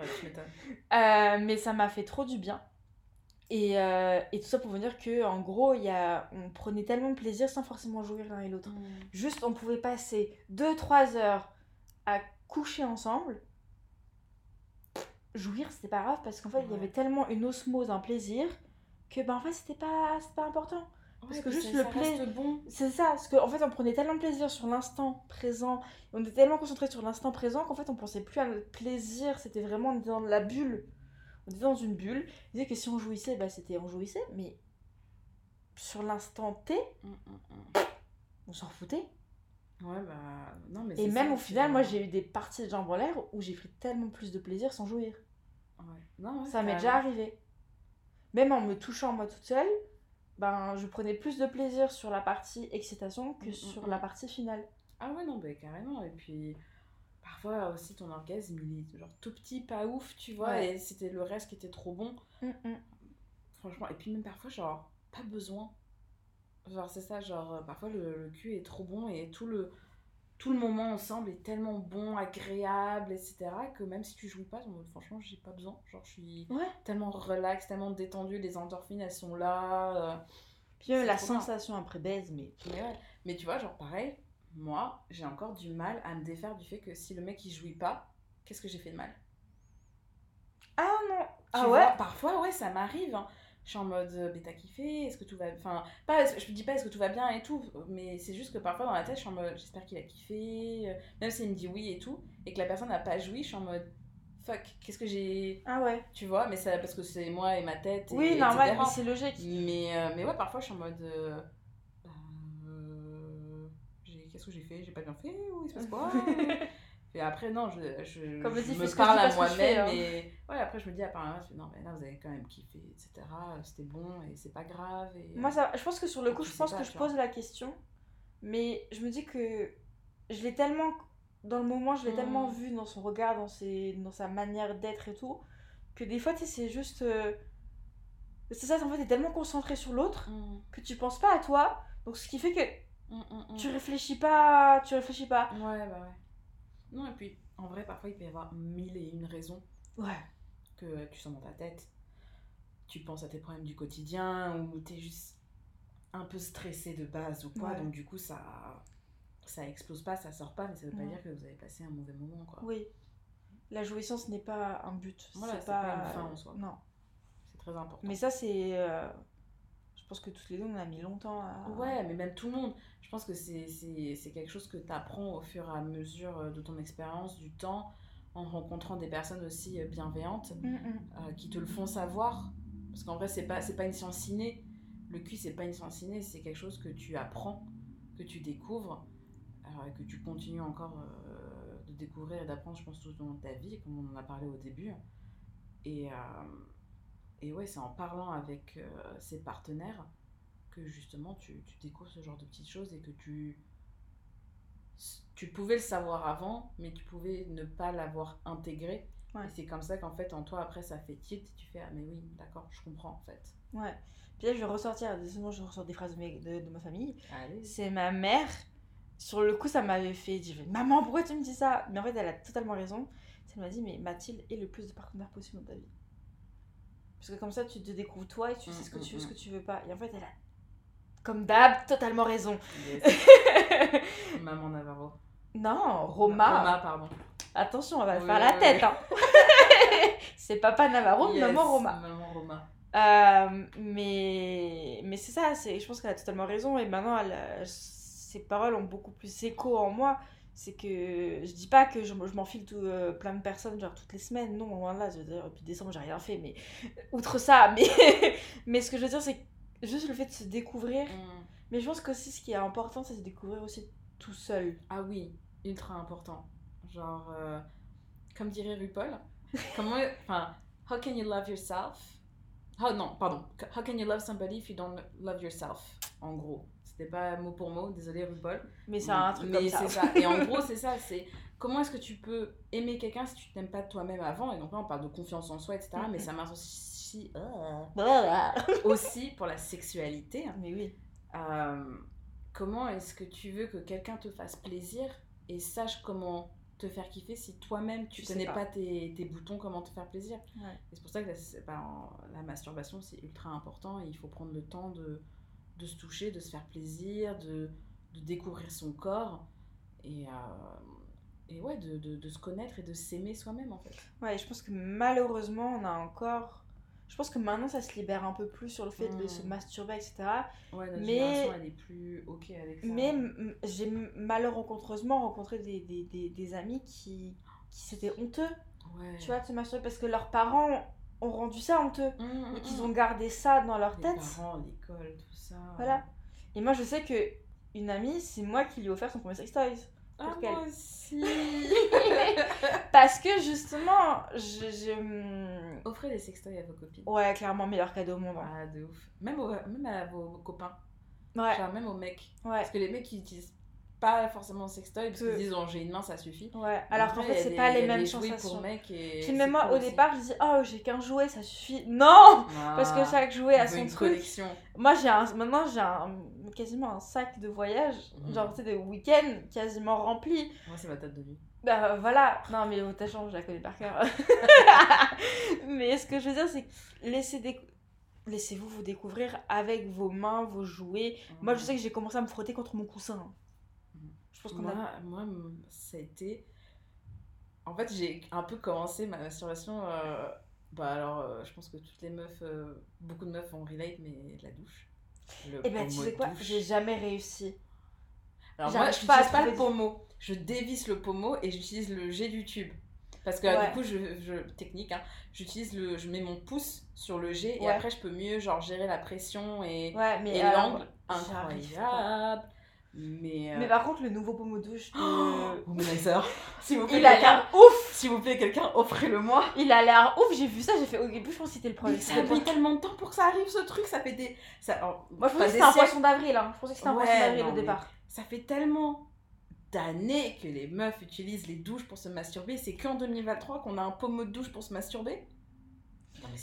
Ouais, tu. Euh, mais ça m'a fait trop du bien. Et, euh, et tout ça pour vous dire que en gros, il y a, on prenait tellement de plaisir sans forcément jouir l'un et l'autre. Juste, on pouvait passer 2-3 heures à coucher ensemble. Jouir, c'était pas grave parce qu'en fait, il y avait tellement une osmose, un plaisir que ben en fait, c'était pas, pas important. Parce Ouais, que juste ça- le bon. C'est ça, parce qu'en fait, on prenait tellement de plaisir sur l'instant présent, on était tellement concentré sur l'instant présent qu'en fait, on pensait plus à notre plaisir, c'était vraiment on était dans la bulle. On était dans une bulle. On disait que si on jouissait, bah, c'était on jouissait, mais sur l'instant T, Mm, mm, mm. on s'en foutait. Ouais, bah. Non, mais Et même ça, au final, moi, j'ai eu des parties de jambes en l'air où j'ai pris tellement plus de plaisir sans jouir. Ouais. Non, ouais, Ça m'est déjà arrivé. Même en me touchant moi toute seule, ben, je prenais plus de plaisir sur la partie excitation que Mm, mm, sur mm. la partie finale. Ah ouais, non, bah carrément. Et puis, parfois aussi, ton orgasme, il est genre tout petit, pas ouf, tu vois, Ouais. et c'était le reste qui était trop bon. Franchement, et puis même parfois, genre, pas besoin. Genre, c'est ça, genre, euh, parfois le, le cul est trop bon et tout le, tout le moment ensemble est tellement bon, agréable, etc. que même si tu jouis pas, franchement, j'ai pas besoin. Genre, je suis Ouais. tellement relax, tellement détendue, les endorphines, elles sont là. euh, Puis même C'est la bien. sensation après baise, mais Mais ouais. Mais tu vois, genre pareil, moi, j'ai encore du mal à me défaire du fait que si le mec il jouit pas, qu'est-ce que j'ai fait de mal? Ah non Tu Ah vois, ouais Parfois, ouais, ça m'arrive. hein. Je suis en mode, euh, mais t'as kiffé Est-ce que tout va... Enfin, pas, je me dis pas est-ce que tout va bien et tout, mais c'est juste que parfois dans la tête, je suis en mode, j'espère qu'il a kiffé. euh, Même s'il me dit oui et tout, et que la personne n'a pas joui, je suis en mode, fuck, qu'est-ce que j'ai... Ah ouais Tu vois, mais c'est parce que c'est moi et ma tête. Et, Oui, normal, mais c'est logique. Mais, euh, mais ouais, parfois je suis en mode. euh, bah, euh, Qu'est-ce que j'ai fait J'ai pas bien fait Ou il se passe quoi? Et après, non, je, je, Comme je fais me parle à moi-même. hein. Et ouais, après, je me dis, apparemment, je fais, non, mais là, vous avez quand même kiffé, etc. C'était bon et c'est pas grave. Et... Moi, ça, je pense que sur le coup, je pense pas, que je pose la question, mais je me dis que je l'ai tellement, dans le moment, je l'ai tellement vu dans son regard, dans, ses, dans sa manière d'être et tout, que des fois, tu sais, c'est juste. euh, C'est ça, en fait, t'es tellement concentré sur l'autre Mm, que tu penses pas à toi, donc ce qui fait que mm, mm, mm. tu réfléchis pas, tu réfléchis pas. Ouais, bah ouais. Non, et puis, en vrai, parfois, il peut y avoir mille et une raisons Ouais. que tu sens dans ta tête. Tu penses à tes problèmes du quotidien ou t'es juste un peu stressé de base ou quoi. Ouais. Donc du coup, ça ça explose pas, ça sort pas, mais ça veut pas Ouais. dire que vous avez passé un mauvais moment, quoi. Oui. La jouissance n'est pas un but. Voilà, c'est pas une fin en soi. Non. C'est très important. Mais ça, c'est. euh, pense que toutes les deux, on a mis longtemps à. Ouais, mais même tout le monde. Je pense que c'est c'est- c'est quelque chose que tu apprends au fur et à mesure euh, de ton expérience, du temps, en rencontrant des personnes aussi euh, bienveillantes. Mm, mm. euh, qui te le font savoir. Parce qu'en vrai, c'est pas, c'est pas une science innée. Le cul, c'est pas une science innée, c'est quelque chose que tu apprends, que tu découvres, euh, que tu continues encore euh, de découvrir et d'apprendre, je pense, tout au long de ta vie, comme on en a parlé au début. Et, et ouais, c'est en parlant avec euh, ses partenaires que justement tu, tu découvres ce genre de petites choses et que tu. Tu pouvais le savoir avant, mais tu pouvais ne pas l'avoir intégré. Ouais. Et c'est comme ça qu'en fait, en toi, après, ça fait tilt. Tu fais, ah, mais oui, d'accord, je comprends en fait. Ouais. Puis là, je vais ressortir, décidément, je ressors des phrases de, mes- de, de ma famille. C'est ma mère. Sur le coup, ça m'avait fait. Fait, maman, pourquoi tu me dis ça? Mais en fait, elle a totalement raison. Elle m'a dit, mais Mathilde est le plus de partenaires possible dans ta vie. Parce que comme ça, tu te découvres toi et tu sais ce que Mm, tu mm, veux, ce mm. que tu veux pas. Et en fait, elle a, comme d'hab, totalement raison. Yes. Maman Navarro. non, Roma. Roma, pardon. Attention, on va Oui, faire la oui, tête. Hein. c'est papa Navarro, Yes, maman Roma. Maman Roma. Euh, mais mais c'est ça, je pense qu'elle a totalement raison. Et maintenant, elle, euh, ses paroles ont beaucoup plus écho en moi. C'est que je dis pas que je, je m'enfile tout, euh, plein de personnes, genre toutes les semaines. Non, loin de là. Je veux dire, depuis décembre, j'ai rien fait. Mais outre ça, mais, mais ce que je veux dire, c'est juste le fait de se découvrir. Mm. Mais je pense qu'aussi, ce qui est important, c'est de se découvrir aussi tout seul. Ah oui, ultra important. Genre, euh, comme dirait RuPaul, comment. Enfin, how can you love yourself? Oh non, pardon. How can you love somebody if you don't love yourself? En gros? C'était pas mot pour mot, désolé RuPaul. Mais c'est un truc Mais comme ça. Et en gros, c'est ça. C'est comment est-ce que tu peux aimer quelqu'un si tu t'aimes pas toi-même avant? Et donc là, on parle de confiance en soi, etc. Mais ça marche aussi, euh, aussi pour la sexualité. Mais oui. Euh, comment est-ce que tu veux que quelqu'un te fasse plaisir et sache comment te faire kiffer si toi-même tu connais pas, tes, tes, boutons, comment te faire plaisir? Et c'est pour ça que la, ben, la masturbation c'est ultra important et il faut prendre le temps de, de se toucher, de se faire plaisir, de, de découvrir son corps et, euh, et ouais, de, de, de, se connaître et de s'aimer soi-même en fait. Ouais, je pense que malheureusement on a encore je pense que maintenant ça se libère un peu plus sur le fait de se hmm. masturber, etc. Ouais, notre mais génération, elle est plus ok avec ça. Mais j'ai malheureusement rencontré des, des, des, des, amis qui, qui c'était honteux, ouais. tu vois, de se masturber parce que leurs parents ont rendu ça honteux mmh, mmh, et qu'ils mmh. ont gardé ça dans leur tête. Parents, l'école, tout ça. Voilà. Et moi, je sais que une amie, c'est moi qui lui ai offert son premier sextoy. Ah, moi aussi Parce que justement, je. je... Hmm, Offrez des sextoys à vos copines. Ouais, clairement, meilleur cadeau au monde. Hein. Ah, de ouf. Même, même à vos, copains. Ouais. Genre, même aux mecs. Ouais. Parce que les mecs, ils utilisent pas forcément sextoy parce qu'ils disent oh, j'ai une main ça suffit. Ouais alors qu'en fait c'est pas les mêmes sensations pour mec et puis même moi au départ je dis oh j'ai qu'un jouet ça suffit. Non parce que chaque jouet a son truc. collection. moi j'ai un... maintenant j'ai un... quasiment un sac de voyage mmh. genre tu des week-ends quasiment remplis moi c'est ma tête de vie. Bah voilà. Non mais ta chambre je la connais par cœur. Mais ce que je veux dire c'est laissez des laissez-vous vous découvrir avec vos mains, vos jouets. Moi, je mmh. sais que j'ai commencé à me frotter contre mon coussin moi, moi, ça a été. En fait, j'ai un peu commencé ma masturbation. Euh, bah alors, euh, je pense que toutes les meufs, euh, beaucoup de meufs vont relate, mais la douche. et eh ben, tu sais quoi J'ai jamais réussi. Alors, moi, je n'utilise pas le pommeau. Je dévisse le pommeau et j'utilise le jet du tube. Parce que du coup, je, je technique, hein, j'utilise le, je mets mon pouce sur le jet et après je peux mieux genre gérer la pression et, et l'angle. Incroyable. Mais, euh, mais par contre, le nouveau pommeau douche de. Womanizer S'il vous plaît, il a l'air ouf S'il vous plaît, quelqu'un, offrez-le-moi Il a l'air ouf, j'ai vu ça, j'ai fait au début, je pense que c'était le premier. Mais ça a mis tellement de temps pour que ça arrive ce truc, ça fait des. Ça... Moi, je pensais que c'était un poisson d'avril, hein. je pensais que c'était un poisson d'avril au départ. Ça fait tellement d'années que les meufs utilisent les douches pour se masturber, c'est qu'en 2023 qu'on a un pommeau de douche pour se masturber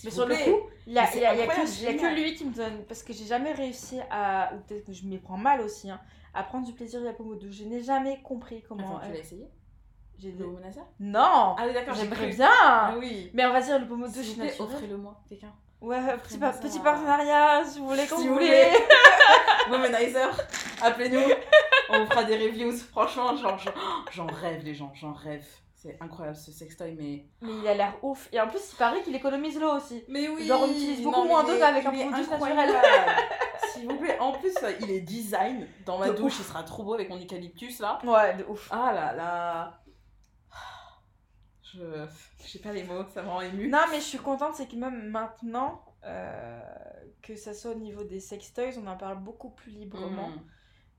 mais, sur le coup, il y a, y, a, y a, que, lui qui me donne. Parce que j'ai jamais réussi à. Ou peut-être que je m'y prends mal aussi. Hein, à prendre du plaisir à Pomodo. Je n'ai jamais compris comment. tu l'as essayé? J'ai le Non Ah oui, d'accord, j'aimerais bien ah, oui. Mais on va dire le Pomodo, je suis Offrez-le moi, quelqu'un. Ouais, petit, petit partenariat, si vous voulez, quand si vous voulez. Womanizer, appelez-nous. On fera des reviews. Franchement, genre, j'en rêve, les gens, j'en rêve. C'est incroyable ce sextoy, mais. Mais il a l'air ouf. Et en plus, il paraît qu'il économise l'eau aussi. Mais oui Genre, on utilise beaucoup moins d'eau qu'avec un produit naturel. S'il vous plaît. En plus, il est design. Dans ma douche, il sera trop beau avec mon eucalyptus là. Ouais, de ouf. Ah là là. Je. sais pas les mots, ça me rend ému. Non, mais je suis contente, c'est que même maintenant, euh, que ça soit au niveau des sextoys, on en parle beaucoup plus librement. Mm.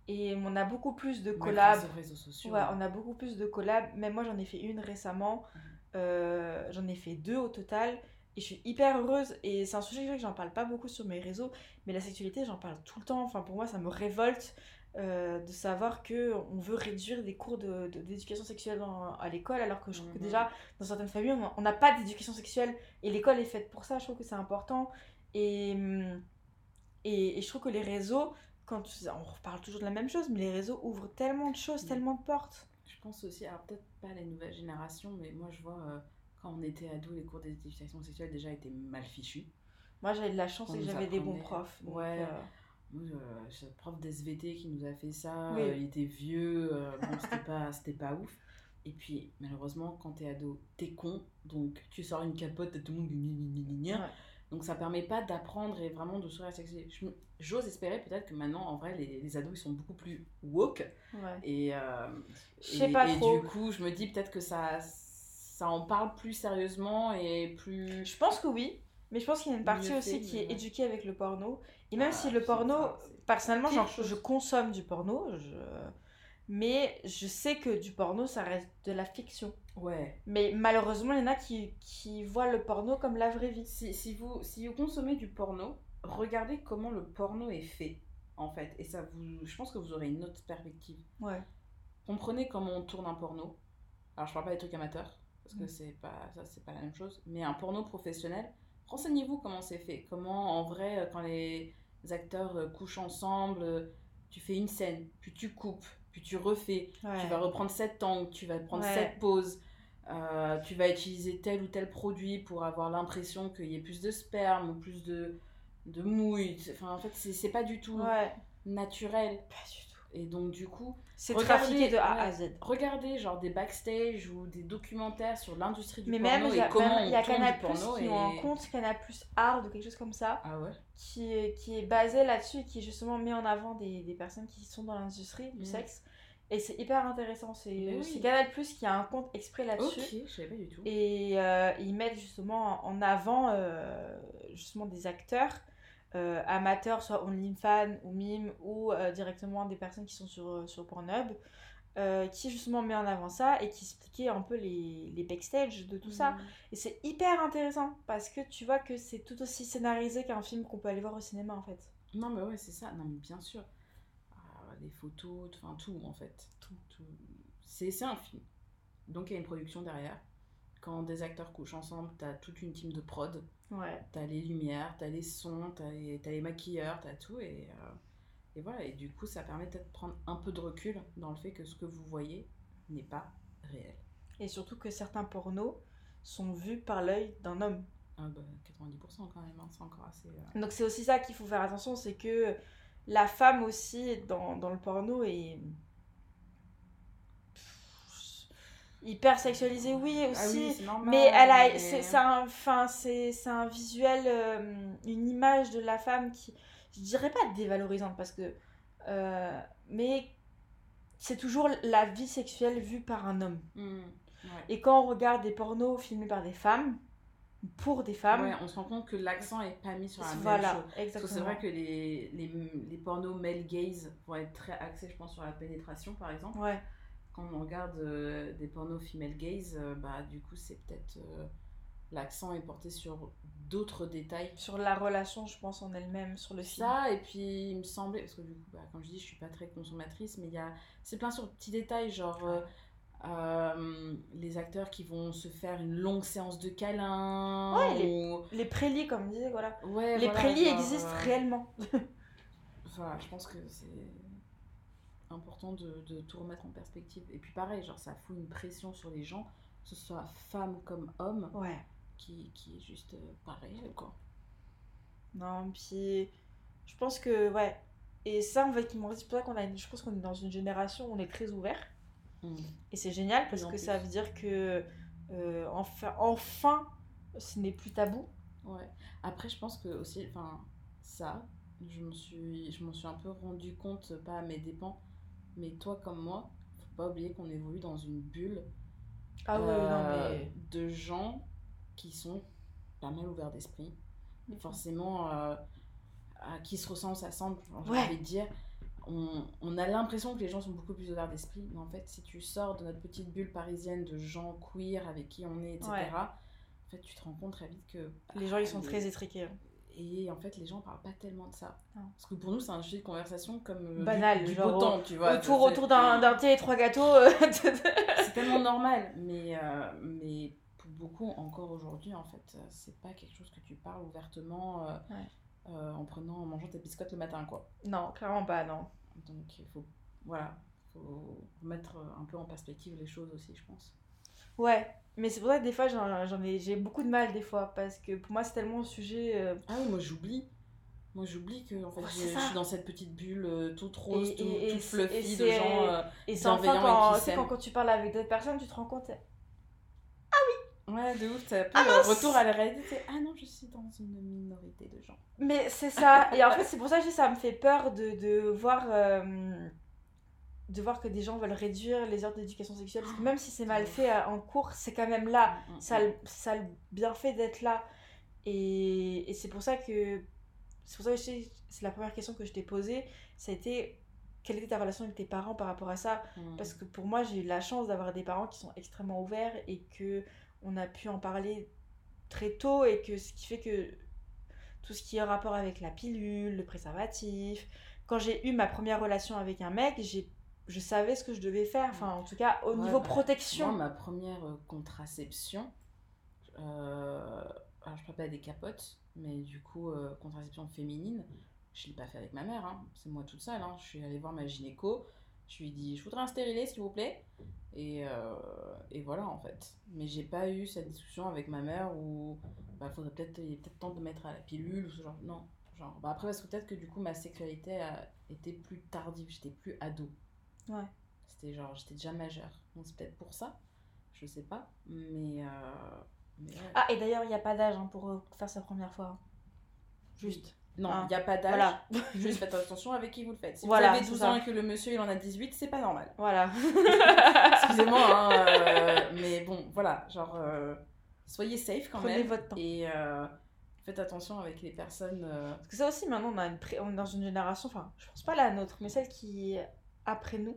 Et on a beaucoup plus de collabs. réseaux sociaux. Ouais, on a beaucoup plus de collabs. Même moi, j'en ai fait une récemment. Mhm. Euh, j'en ai fait deux au total. Et je suis hyper heureuse. Et c'est un sujet que j'en parle pas beaucoup sur mes réseaux. Mais la sexualité, j'en parle tout le temps. Enfin, pour moi, ça me révolte euh, de savoir qu'on veut réduire des cours d'éducation de, sexuelle à l'école. Alors que je trouve que mhm. déjà, dans certaines familles, on n'a pas d'éducation sexuelle. Et l'école est faite pour ça. Je trouve que c'est important. Et, et, et, je trouve que les réseaux quand on reparle toujours de la même chose, mais les réseaux ouvrent tellement de choses, mm. tellement de portes. Je pense aussi, alors peut-être pas les nouvelles générations, mais moi je vois euh, quand on était ado, les cours d'éducation sexuelle déjà étaient mal fichus. Moi j'avais de la chance et j'avais des bons profs. ouais. Euh, moi, euh, prof d'SVT qui nous a fait ça, il était vieux, bon, c'était pas, pas ouf. Et puis, malheureusement, quand t'es ado, t'es con, donc tu sors une capote, tout le monde donc ça permet pas d'apprendre et vraiment de se sexualité. J'ose espérer peut-être que maintenant, en vrai, les, les, ados, ils sont beaucoup plus woke. Ouais. Et, euh, et, pas et du coup, je me dis peut-être que ça, ça en parle plus sérieusement et plus... Je pense que oui. Mais je pense qu'il y a une partie aussi qui est éduquée avec le porno. Et même ah, si le porno, personnellement, genre, je consomme du porno, je mais je sais que du porno, ça reste de la fiction. Ouais. Mais malheureusement, il y en a qui, qui voient le porno comme la vraie vie. Si, si, vous, si vous consommez du porno, regardez comment le porno est fait, en fait. Et ça vous, je pense que vous aurez une autre perspective. Ouais. Comprenez comment on tourne un porno. Alors, je parle pas des trucs amateurs, parce que mm. c'est pas, ça, c'est pas la même chose. Mais un porno professionnel, renseignez-vous comment c'est fait. Comment, en vrai, quand les acteurs euh, couchent ensemble tu fais une scène, puis tu coupes, puis tu refais, tu vas reprendre cette angle, tu vas prendre cette pause, euh, tu vas utiliser tel ou tel produit pour avoir l'impression qu'il y ait plus de sperme ou plus de, de mouille. Enfin, en fait, c'est pas du tout naturel. Pas du tout. Et donc, du coup, c'est trafiqué de A à Z. Regardez, genre des backstage ou des documentaires sur l'industrie du Mais porno même, et comment il y a Canal Plus qui et... un compte Canal Plus Hard ou quelque chose comme ça. Ah ouais qui, qui est basé là-dessus et qui justement met en avant des, des personnes qui sont dans l'industrie du mm. sexe. Et c'est hyper intéressant. C'est Canal Plus qui a un compte exprès là-dessus. Ok, je savais pas du tout. Et euh, ils mettent justement en avant euh, justement des acteurs euh, amateurs, soit OnlyFans ou Mime, ou euh, directement des personnes qui sont sur, euh, sur Pornhub, qui justement met en avant ça et qui expliquait un peu les, les backstage de tout ça. Mmh. Et c'est hyper intéressant parce que tu vois que c'est tout aussi scénarisé qu'un film qu'on peut aller voir au cinéma en fait. Non, mais ouais, c'est ça. Non, mais bien sûr. Les photos, enfin tout en fait. Tout, tout. C'est un film. Donc il y a une production derrière. Quand des acteurs couchent ensemble, t'as toute une team de prod. Ouais. T'as les lumières, t'as les sons, t'as les, as les maquilleurs, t'as tout. Et, euh, et voilà. Et du coup, ça permet de prendre un peu de recul dans le fait que ce que vous voyez n'est pas réel. Et surtout que certains pornos sont vus par l'œil d'un homme. Ah bah, 90% quand même, hein, c'est encore assez. Euh, Donc c'est aussi ça qu'il faut faire attention, c'est que la femme aussi dans, dans le porno est hyper sexualisée oui ah aussi. mais elle a c'est un enfin c'est un visuel euh, une image de la femme qui je dirais pas dévalorisante parce que euh, mais c'est toujours la vie sexuelle vue par un homme. Mmh, et quand on regarde des pornos filmés par des femmes pour des femmes on se rend compte que l'accent est pas mis sur la voilà, même chose exactement c'est vrai que les, les, les pornos male gaze vont être très axés je pense sur la pénétration par exemple ouais quand on regarde euh, des pornos female gaze, euh, bah, du coup, c'est peut-être. Euh, l'accent est porté sur d'autres détails. Sur la relation, je pense, en elle-même, sur le film. Ça, et puis il me semblait. Parce que du coup, bah, comme je dis, je suis pas très consommatrice, mais il y a. C'est plein sur de petits détails, genre. Les acteurs qui vont se faire une longue séance de câlins. Ouais, les, les prélis, comme on disait, voilà. Ouais, les prélis existent réellement. voilà, je pense que c'est important de, de, tout remettre en perspective. Et puis pareil, genre ça fout une pression sur les gens, que ce soit femmes comme ouais. qui, qui est juste euh, pareil quoi. Non, puis je pense que, ouais. Et ça, en fait, c'est pour ça qu'on a, je pense qu'on est dans une génération où on est très ouvert. Mmh. Et c'est génial parce que ça veut dire que, euh, enfin, enfin, ce n'est plus tabou. Ouais. Après, je pense que aussi, enfin, ça, je me suis, je m'en suis un peu rendu compte, pas à mes dépens, mais toi comme moi, faut pas oublier qu'on évolue dans une bulle ah euh, de gens qui sont pas mal ouverts d'esprit. Forcément, euh, à qui se ressemble, ça semble, j'ai envie de dire. On, on, a l'impression que les gens sont beaucoup plus ouverts d'esprit, mais en fait, si tu sors de notre petite bulle parisienne de gens queer avec qui on est, etc., en fait, tu te rends compte très vite que. Les gens, ils sont très étriqués. Hein. Et en fait, les gens parlent pas tellement de ça. Parce que pour nous, c'est un sujet de conversation comme euh, banal, du, beau temps, tu vois. Autour, autour d'un thé et trois gâteaux. Euh, c'est tellement normal. Mais, euh, mais pour beaucoup, encore aujourd'hui, en fait, c'est pas quelque chose que tu parles ouvertement en prenant, en mangeant tes biscottes le matin, quoi. Non, clairement pas, non. Donc, il faut, voilà, faut mettre un peu en perspective les choses aussi, je pense. Ouais, mais c'est pour ça que des fois, j'en ai, j'ai beaucoup de mal des fois, parce que pour moi, c'est tellement un sujet... Euh, ah oui, moi j'oublie. Moi j'oublie que en fait, je suis dans cette petite bulle euh, toute rose, tout, toute fluffy de gens euh, et c'est enfin quand, quand, quand, tu parles avec d'autres personnes, tu te rends compte... Ouais, de ouf, t'as un peu ah retour à la réalité. Ah non, je suis dans une minorité de gens. Mais c'est ça. et en fait, c'est pour ça que ça me fait peur de, de voir de voir que des gens veulent réduire les heures d'éducation sexuelle. Parce que même si c'est mal fait euh, en cours, c'est quand même là. Mm, mm, mm. Ça, ça a le bienfait d'être là. Et, et c'est pour ça que. C'est pour ça que c'est la première question que je t'ai posée. Ça a été quelle était ta relation avec tes parents par rapport à ça? Parce que pour moi, j'ai eu la chance d'avoir des parents qui sont extrêmement ouverts et que on a pu en parler très tôt et que ce qui fait que tout ce qui est rapport avec la pilule, le préservatif, quand j'ai eu ma première relation avec un mec, j'ai je savais ce que je devais faire. Enfin, en tout cas, au niveau bah, protection. Moi, ma première euh, contraception, euh, alors je parle pas des capotes, mais du coup, euh, contraception féminine, Je l'ai pas fait avec ma mère, hein. c'est moi toute seule. Hein. Je suis allée voir ma gynéco, je lui ai dit je voudrais un stérilet s'il vous plaît. Et, euh, et voilà en fait. Mais j'ai pas eu cette discussion avec ma mère où bah, faudrait peut-être il est peut-être temps de mettre à la pilule ou ce genre. Non. Genre, bah après, parce que peut-être que du coup ma sexualité a été plus tardive, j'étais plus ado. Ouais. C'était genre, j'étais déjà majeure. Donc c'est peut-être pour ça, je sais pas. Mais. Euh, mais ouais. Ah, et d'ailleurs, il n'y a pas d'âge hein, pour euh, faire sa première fois. hein. Juste. Non, il Ah. n'y a pas d'âge. Voilà. Juste faites attention avec qui vous le faites. Si Voilà, vous avez c'est 12 ça. ans et que le monsieur il en a 18, c'est pas normal. Voilà. Excusez-moi, hein, euh, mais bon, voilà, genre, euh, soyez safe quand Prenez même. votre temps. Et euh, faites attention avec les personnes. Parce que ça aussi, maintenant, on, a une on est dans une génération, enfin, je pense pas la nôtre, mais celle qui est après nous,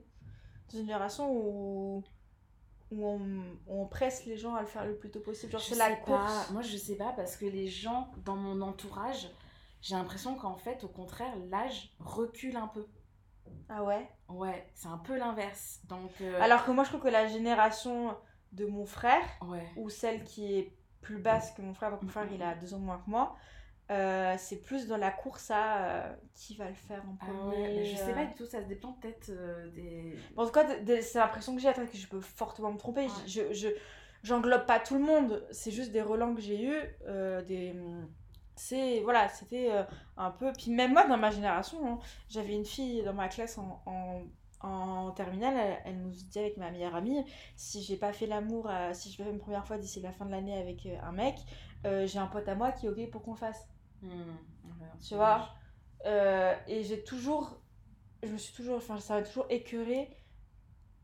dans une génération où, où on, on presse les gens à le faire le plus tôt possible. Genre, je c'est la course. pas. Moi, je sais pas parce que les gens dans mon entourage, j'ai l'impression qu'en fait, au contraire, l'âge recule un peu. Ah ouais? Ouais, c'est un peu l'inverse. Donc, euh, Alors que moi, je trouve que la génération de mon frère, ouais. ou celle qui est plus basse que mon frère, mon frère, il a deux ans de moins que moi, euh, c'est plus dans la course à euh, qui va le faire en Ah premier. ouais, mais je sais pas du tout, ça se dépend peut-être des. En tout cas, c'est l'impression que j'ai, que je peux fortement me tromper. Ouais. Je, je, j'englobe pas tout le monde, c'est juste des relents que j'ai eus. des... C'est, voilà, c'était euh, un peu. Puis même moi, dans ma génération, hein, j'avais une fille dans ma classe en, en, en terminale, elle, elle nous dit avec ma meilleure amie si j'ai pas fait l'amour, euh, si je fais une première fois d'ici la fin de l'année avec euh, un mec, j'ai un pote à moi qui est ok pour qu'on fasse. Ouais, Tu vois et j'ai toujours, je me suis toujours, enfin ça m'a toujours écœuré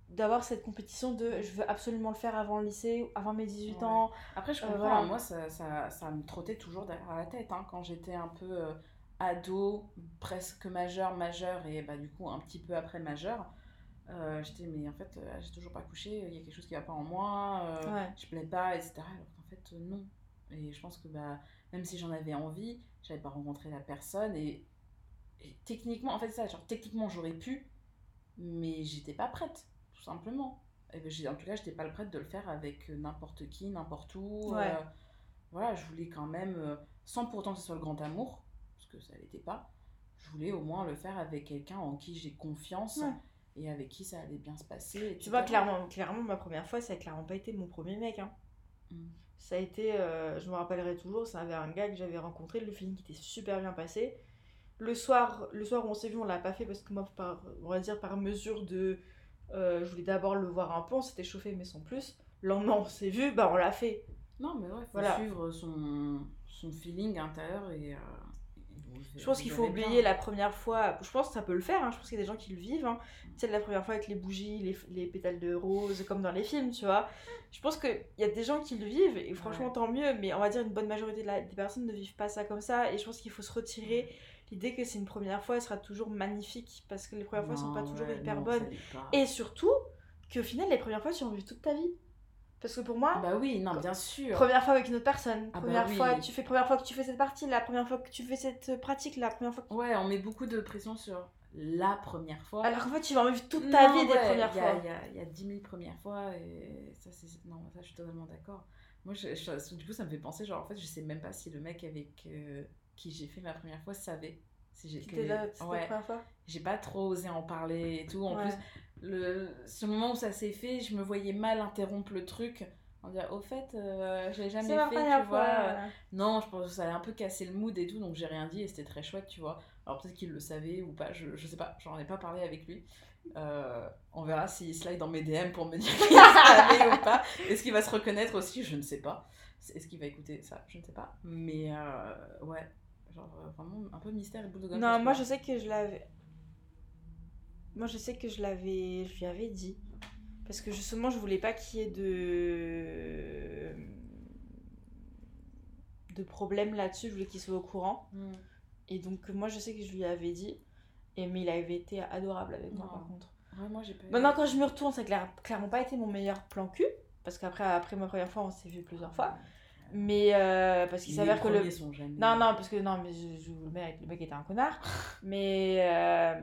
d'avoir cette compétition de je veux absolument le faire avant le lycée, avant mes 18 Ouais. ans. Après, je Euh, comprends, voilà. moi, ça, ça, ça me trottait toujours derrière la tête. hein, quand j'étais un peu euh, ado, presque majeur, majeur, et bah, du coup, un petit peu après majeur, euh, j'étais, mais en fait, j'ai toujours pas couché, il y a quelque chose qui va pas en moi, Ouais. je plais pas, etc. Alors qu'en fait, non. Et je pense que bah, même si j'en avais envie, j'avais pas rencontré la personne, et, et techniquement, en fait, ça, genre, techniquement, j'aurais pu, mais j'étais pas prête, tout simplement. Et ben, en tout cas, j'étais pas prête de le faire avec euh, n'importe qui, n'importe où. Ouais. euh, voilà, je voulais quand même, euh, sans pourtant que ce soit le grand amour, parce que ça l'était pas, je voulais au moins le faire avec quelqu'un en qui j'ai confiance Ouais. et avec qui ça allait bien se passer. Tu vois, clairement, clairement, ma première fois, ça a clairement pas été mon premier mec. hein. Mm. Ça a été, euh, je me rappellerai toujours, ça avait un gars que j'avais rencontré, le film qui était super bien passé. Le soir, le soir où on s'est vu, on l'a pas fait parce que moi, par, on va dire par mesure de. Euh, je voulais d'abord le voir un peu, on s'était chauffé, mais sans plus. Le lendemain, on s'est vu, bah on l'a fait. Non, mais ouais, faut Voilà. suivre son, son feeling intérieur et. euh, Je pense qu'il faut bien. oublier la première fois. Je pense que ça peut le faire. hein. Je pense qu'il y a des gens qui le vivent. Hein. Tu sais, la première fois avec les bougies, les, les pétales de rose, comme dans les films, tu vois. Je pense qu'il y a des gens qui le vivent et franchement, Ouais. tant mieux. Mais on va dire une bonne majorité de la- des personnes ne vivent pas ça comme ça. Et je pense qu'il faut se retirer l'idée que c'est une première fois, elle sera toujours magnifique parce que les premières fois sont pas Non, toujours ouais, hyper non, bonnes. Et surtout, qu'au final, les premières fois, tu en vis toute ta vie. Parce que pour moi, Bah oui, non, bien sûr. Première fois avec une autre personne, Ah bah première oui. fois, tu fais première fois que tu fais cette partie, la première fois que tu fais cette pratique, la première fois que Ouais, on met beaucoup de pression sur la première fois. Alors qu'en fait, tu vas en vivre toute ta Non, vie des premières y a- fois. Il y a, il y a 10 000 premières fois et ça, c'est. Non, ça, je suis totalement d'accord. Moi, je, je- du coup, ça me fait penser, genre, en fait, je sais même pas si le mec avec euh, qui j'ai fait ma première fois savait. Si que- là, ouais, j'ai pas trop osé en parler et tout. En Ouais. plus, le, ce moment où ça s'est fait, je me voyais mal interrompre le truc. En dire, au fait, euh, je l'ai jamais fait, tu vois. Non, je pense que ça allait un peu casser le mood et tout, donc j'ai rien dit et c'était très chouette, tu vois. Alors peut-être qu'il le savait ou pas, je, je sais pas, j'en ai pas parlé avec lui. Euh, on verra s'il slide dans mes DM pour me dire qu'il savait ou pas. Est-ce qu'il va se reconnaître aussi? Je ne sais pas. Est-ce qu'il va écouter ça? Je ne sais pas. Mais euh, ouais, genre euh, vraiment un peu mystère et boule de gomme. Non, moi je sais que je l'avais. Moi je sais que je l'avais. Je lui avais dit. Parce que justement, je voulais pas qu'il y ait de. de problème là-dessus. Je voulais qu'il soit au courant. Hmm. Et donc, moi je sais que je lui avais dit. Et mais il avait été adorable avec moi Non. par contre. Ouais, moi j'ai pas. Maintenant, quand je me retourne, ça n'a clairement pas été mon meilleur plan cul. Parce qu'après après ma première fois, on s'est vu plusieurs fois. Mais euh, parce qu'il s'avère que le. premiers sont jamais- Non, non, parce que non, mais je, je- le, mec, le mec était un connard. mais euh,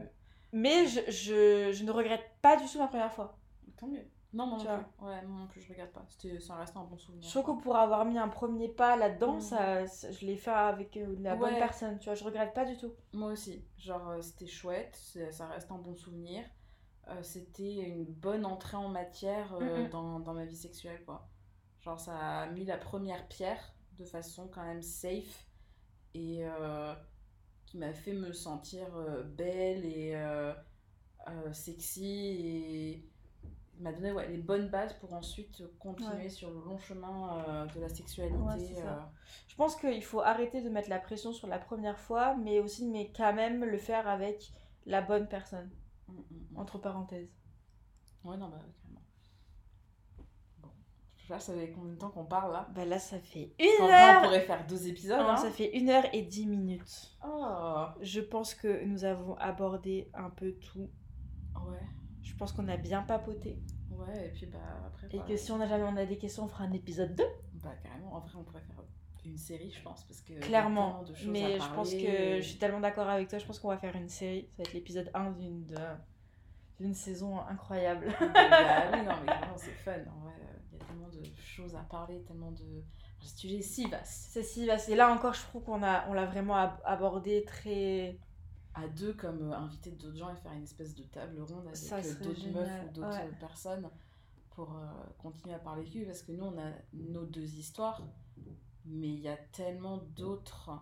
mais je, je, je ne regrette pas du tout ma première fois. Tant mieux. Non, moi non plus. Ouais, moi non plus, je regarde pas. C'était, ça reste un bon souvenir. Je trouve que pour avoir mis un premier pas là-dedans, Mm. ça, ça- je l'ai fait avec euh, la bonne personne, tu vois, je regrette pas du tout. Moi aussi. Genre, c'était chouette, ça reste un bon souvenir. Euh, c'était une bonne entrée en matière euh, Mhm. dans, dans ma vie sexuelle, quoi. Genre, ça a mis la première pierre de façon quand même safe et euh, qui m'a fait me sentir euh, belle et euh, sexy et m'a donné ouais, les bonnes bases pour ensuite continuer Ouais. sur le long chemin de la sexualité. Ouais. Je pense qu'il faut arrêter de mettre la pression sur la première fois, mais aussi, mais quand même le faire avec la bonne personne, Mm, mm, mm. entre parenthèses. Ouais, non, bah. Je sais pas, ça fait combien de temps qu'on parle là? Bah là, ça fait une vrai, on heure pourrait faire deux épisodes. Non, hein. ça fait une heure et dix minutes. Oh, Je pense que nous avons abordé un peu tout. ouais. Je pense qu'on a bien papoté. Ouais, et puis bah après. Et bah, que si on a jamais on a des questions, on fera un épisode 2. Bah, carrément, en vrai, on pourrait faire une série, je pense. Parce que Clairement. de Mais je pense que je suis tellement d'accord avec toi. Je pense qu'on va faire une série. Ça va être l'épisode 1 d'une de- d'une saison incroyable. bah oui, non, mais carrément, c'est fun. En vrai, tellement de choses à parler, tellement de. Un sujet si vaste. C'est si vaste. Et là encore, je trouve qu'on a, on l'a vraiment ab- abordé très. À deux, comme euh, inviter d'autres gens et faire une espèce de table ronde avec euh, d'autres meufs ou d'autres ouais. personnes pour euh, continuer à parler cul. Parce que nous, on a nos deux histoires, mais il y a tellement d'autres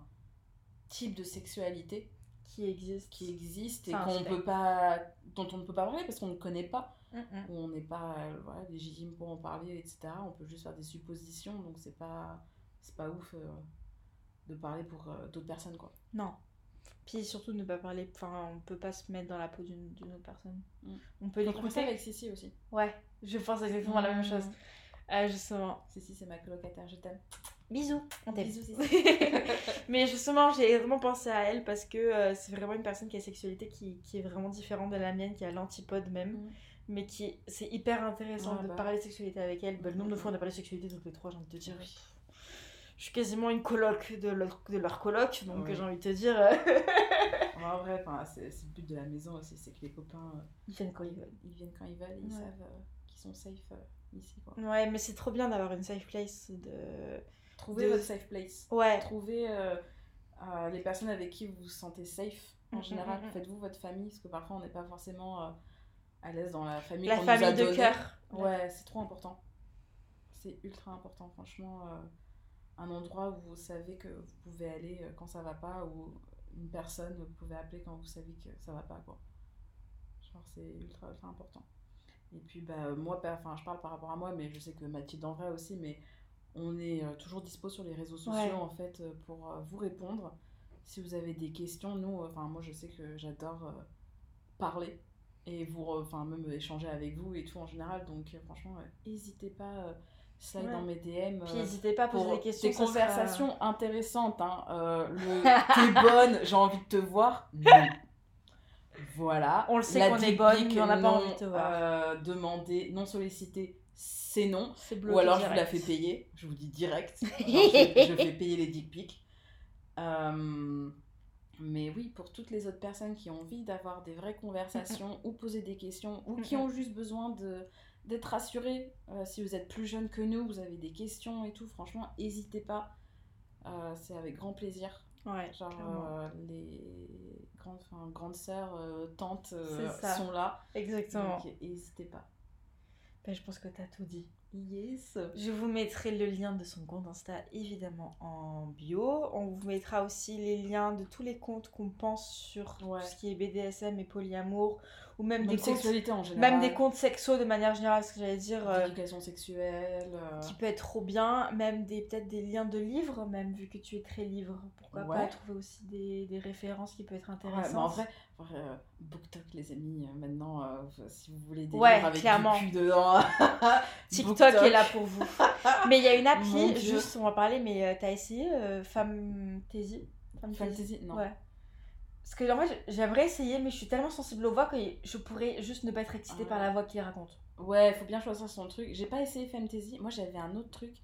types de sexualité qui existe. qui existent et Enfin, qu'on c'est- peut pas, dont on ne peut pas parler parce qu'on ne connaît pas, Ou on n'est pas euh, voilà, légitime pour en parler, etc. On peut juste faire des suppositions, donc c'est pas, c'est pas ouf euh, de parler pour euh, d'autres personnes, quoi. Non. Puis surtout ne pas parler. Enfin, on peut pas se mettre dans la peau d'une d'une autre personne. Mm. On peut l'écouter. avec Sissi aussi. Ouais, je pense exactement la même chose. Mm. Justement. Sissi, c'est ma colocataire, je t'aime. Bisous. On t'aime. Bisous. Mais justement, j'ai vraiment pensé à elle parce que euh, c'est vraiment une personne qui a une sexualité qui, qui est vraiment différente de la mienne, qui a l'antipode même. Mm. Mais qui c'est hyper intéressant de bah. parler de sexualité avec elle. Bah, le nombre de fois on a parlé de sexualité toutes les trois, j'ai envie de te dire. Oui. Je suis quasiment une coloc de leur, de leur coloc, donc Oui. j'ai envie de te dire, euh, En vrai, c'est le but de la maison aussi, c'est que les copains, euh, ils viennent quand ils veulent. ils viennent quand ils veulent, ils Ouais. savent euh, qu'ils sont safe euh, ici, quoi. Ouais, mais c'est trop bien d'avoir une safe place. De... Trouvez De- votre safe place. Ouais, euh, euh, les personnes avec qui vous vous sentez safe en Mm, général. mm, mm, mm. Faites-vous votre famille, parce que parfois on n'est pas forcément à l'aise dans la famille la qu'on nous a famille de donnée. cœur. Ouais, c'est trop important. C'est ultra important, franchement. euh, un endroit où vous savez que vous pouvez aller euh, quand ça va pas, ou une personne vous pouvez appeler quand vous savez que ça va pas, quoi. Genre, c'est ultra, ultra important. Et puis, bah, moi, enfin, je parle par rapport à moi, mais je sais que Mathilde en vrai aussi, mais on est euh, toujours dispo sur les réseaux sociaux, Ouais. en fait, pour vous répondre. Si vous avez des questions, nous, enfin, moi, je sais que j'adore euh, parler et vous, enfin, même échanger avec vous et tout en général. Donc, euh, franchement, n'hésitez pas, euh, slide Ouais. dans mes DM. Puis euh, n'hésitez pas à poser des questions. des sera- conversations intéressantes. Hein. Euh, le t'es bonne, j'ai envie de te voir. Non. Voilà. On le sait qu'on est bonne, mais on n'a pas envie de te voir. euh, demandé, non sollicité, c'est non. Ou alors je vous la fais payer. Je vous dis direct. Je, je fais payer les dick pics. Euh, mais oui, pour toutes les autres personnes qui ont envie d'avoir des vraies conversations ou poser des questions ou qui ont juste besoin de d'être rassurées, euh, si vous êtes plus jeune que nous, vous avez des questions et tout, franchement, n'hésitez pas. Euh, c'est avec grand plaisir. Ouais, Genre, euh, les grandes, enfin, grandes sœurs, tantes sont là. Exactement. Donc, n'hésitez pas. Ben, je pense que t'as tout dit. Yes. Je vous mettrai le lien de son compte Insta évidemment en bio. On vous mettra aussi les liens de tous les comptes qu'on pense sur Ouais. tout ce qui est BDSM et polyamour ou même, Même des comptes, sexualité en général. même des comptes sexo de manière générale, ce que j'allais dire, euh, D'éducation sexuelle. euh, qui peut être trop bien, même des peut-être des liens de livres, même vu que tu es très livre. Pourquoi Ouais. pas trouver aussi des, des références qui peuvent être Ouais, intéressantes. mais en vrai, en euh, BookTok, les amis, euh, maintenant, euh, si vous voulez des Ouais, livres avec clairement. du cul dedans, TikTok est là pour vous. mais il y a une appli, juste on va parler, mais euh, t'as essayé euh, Fantasy Fantasy Fantasy, non. Ouais. Parce que en fait, j'aimerais essayer, mais je suis tellement sensible aux voix que je pourrais juste ne pas être excitée Ah. par la voix qu'il raconte. Ouais, faut bien choisir son truc. J'ai pas essayé Fantasy. Moi, j'avais un autre truc.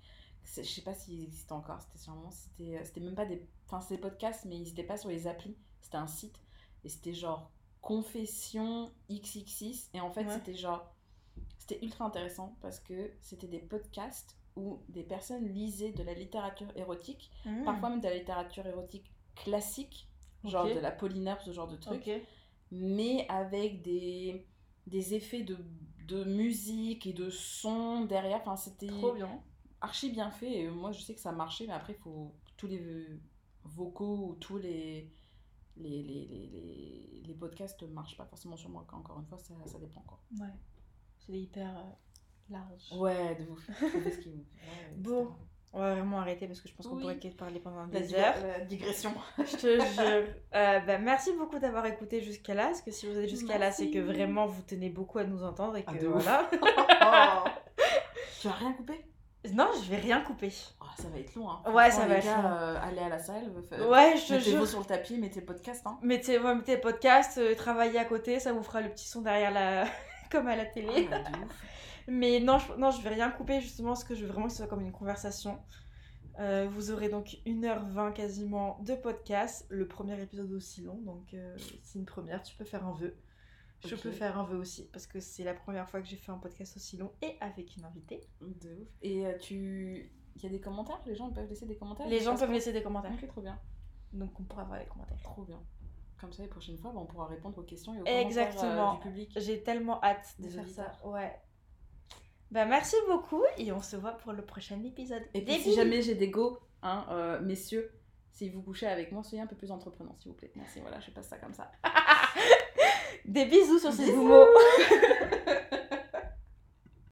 Je sais pas s'il existe encore. C'était sûrement. C'était c'était même pas des. Enfin, c'est des podcasts, mais ils étaient pas sur les applis. C'était un site. Et c'était genre Confession XXX. Et en fait, Ouais. c'était genre. C'était ultra intéressant parce que c'était des podcasts où des personnes lisaient de la littérature érotique, Hmm. parfois même de la littérature érotique classique, genre de la Polynerbe, ce genre de truc, mais avec des, des effets de, de musique et de son derrière. Enfin, c'était Trop bien. archi bien fait. Et moi, je sais que ça marchait, mais après, il faut tous les vocaux ou tous les. Les, les, les, les, les podcasts ne marchent pas forcément sur moi, encore une fois, ça, ça dépend quoi. Ouais. C'est hyper euh, large. Ouais, de vous etc. Bon. On va vraiment arrêter parce que je pense qu'on Oui. pourrait parler pendant La des dig- heures. la digression. Je te jure. Euh, bah, merci beaucoup d'avoir écouté jusqu'à là. Parce que si vous êtes jusqu'à là, c'est que vraiment vous tenez beaucoup à nous entendre et que Ah, ouf. voilà. tu as rien coupé? Non, je vais rien couper. Oh, Ça va être long. Hein. Ouais, ça va être long. euh, allez à la salle. Ouais, je te Mettez-vous jure. sur le tapis, mettez podcast. Hein. Mettez, ouais, mettez podcast, euh, travaillez à côté, ça vous fera le petit son derrière la. comme à la télé. ouf. Mais non je, non, je vais rien couper justement parce que je veux vraiment que ce soit comme une conversation. Euh, vous aurez donc 1h20 quasiment de podcast. Le premier épisode aussi long, donc euh, c'est une première. Tu peux faire un vœu. Je peux faire un vœu aussi parce que c'est la première fois que j'ai fait un podcast aussi long et avec une invitée. De ouf. Et euh, tu. Il y a des commentaires? Les gens peuvent laisser des commentaires? Les gens peuvent laisser des commentaires. Ok, trop bien. Donc on pourra voir les commentaires. Trop bien. Comme ça, les prochaines fois, bah, on pourra répondre aux questions et aux Exactement. commentaires du public. J'ai tellement hâte de faire ça. Ouais. Bah merci beaucoup et on se voit pour le prochain épisode. Et puis, si jamais j'ai des go, hein, euh, messieurs, si vous couchez avec moi, soyez un peu plus entreprenants, s'il vous plaît. Merci, voilà, je passe ça comme ça. Des bisous sur ces mots.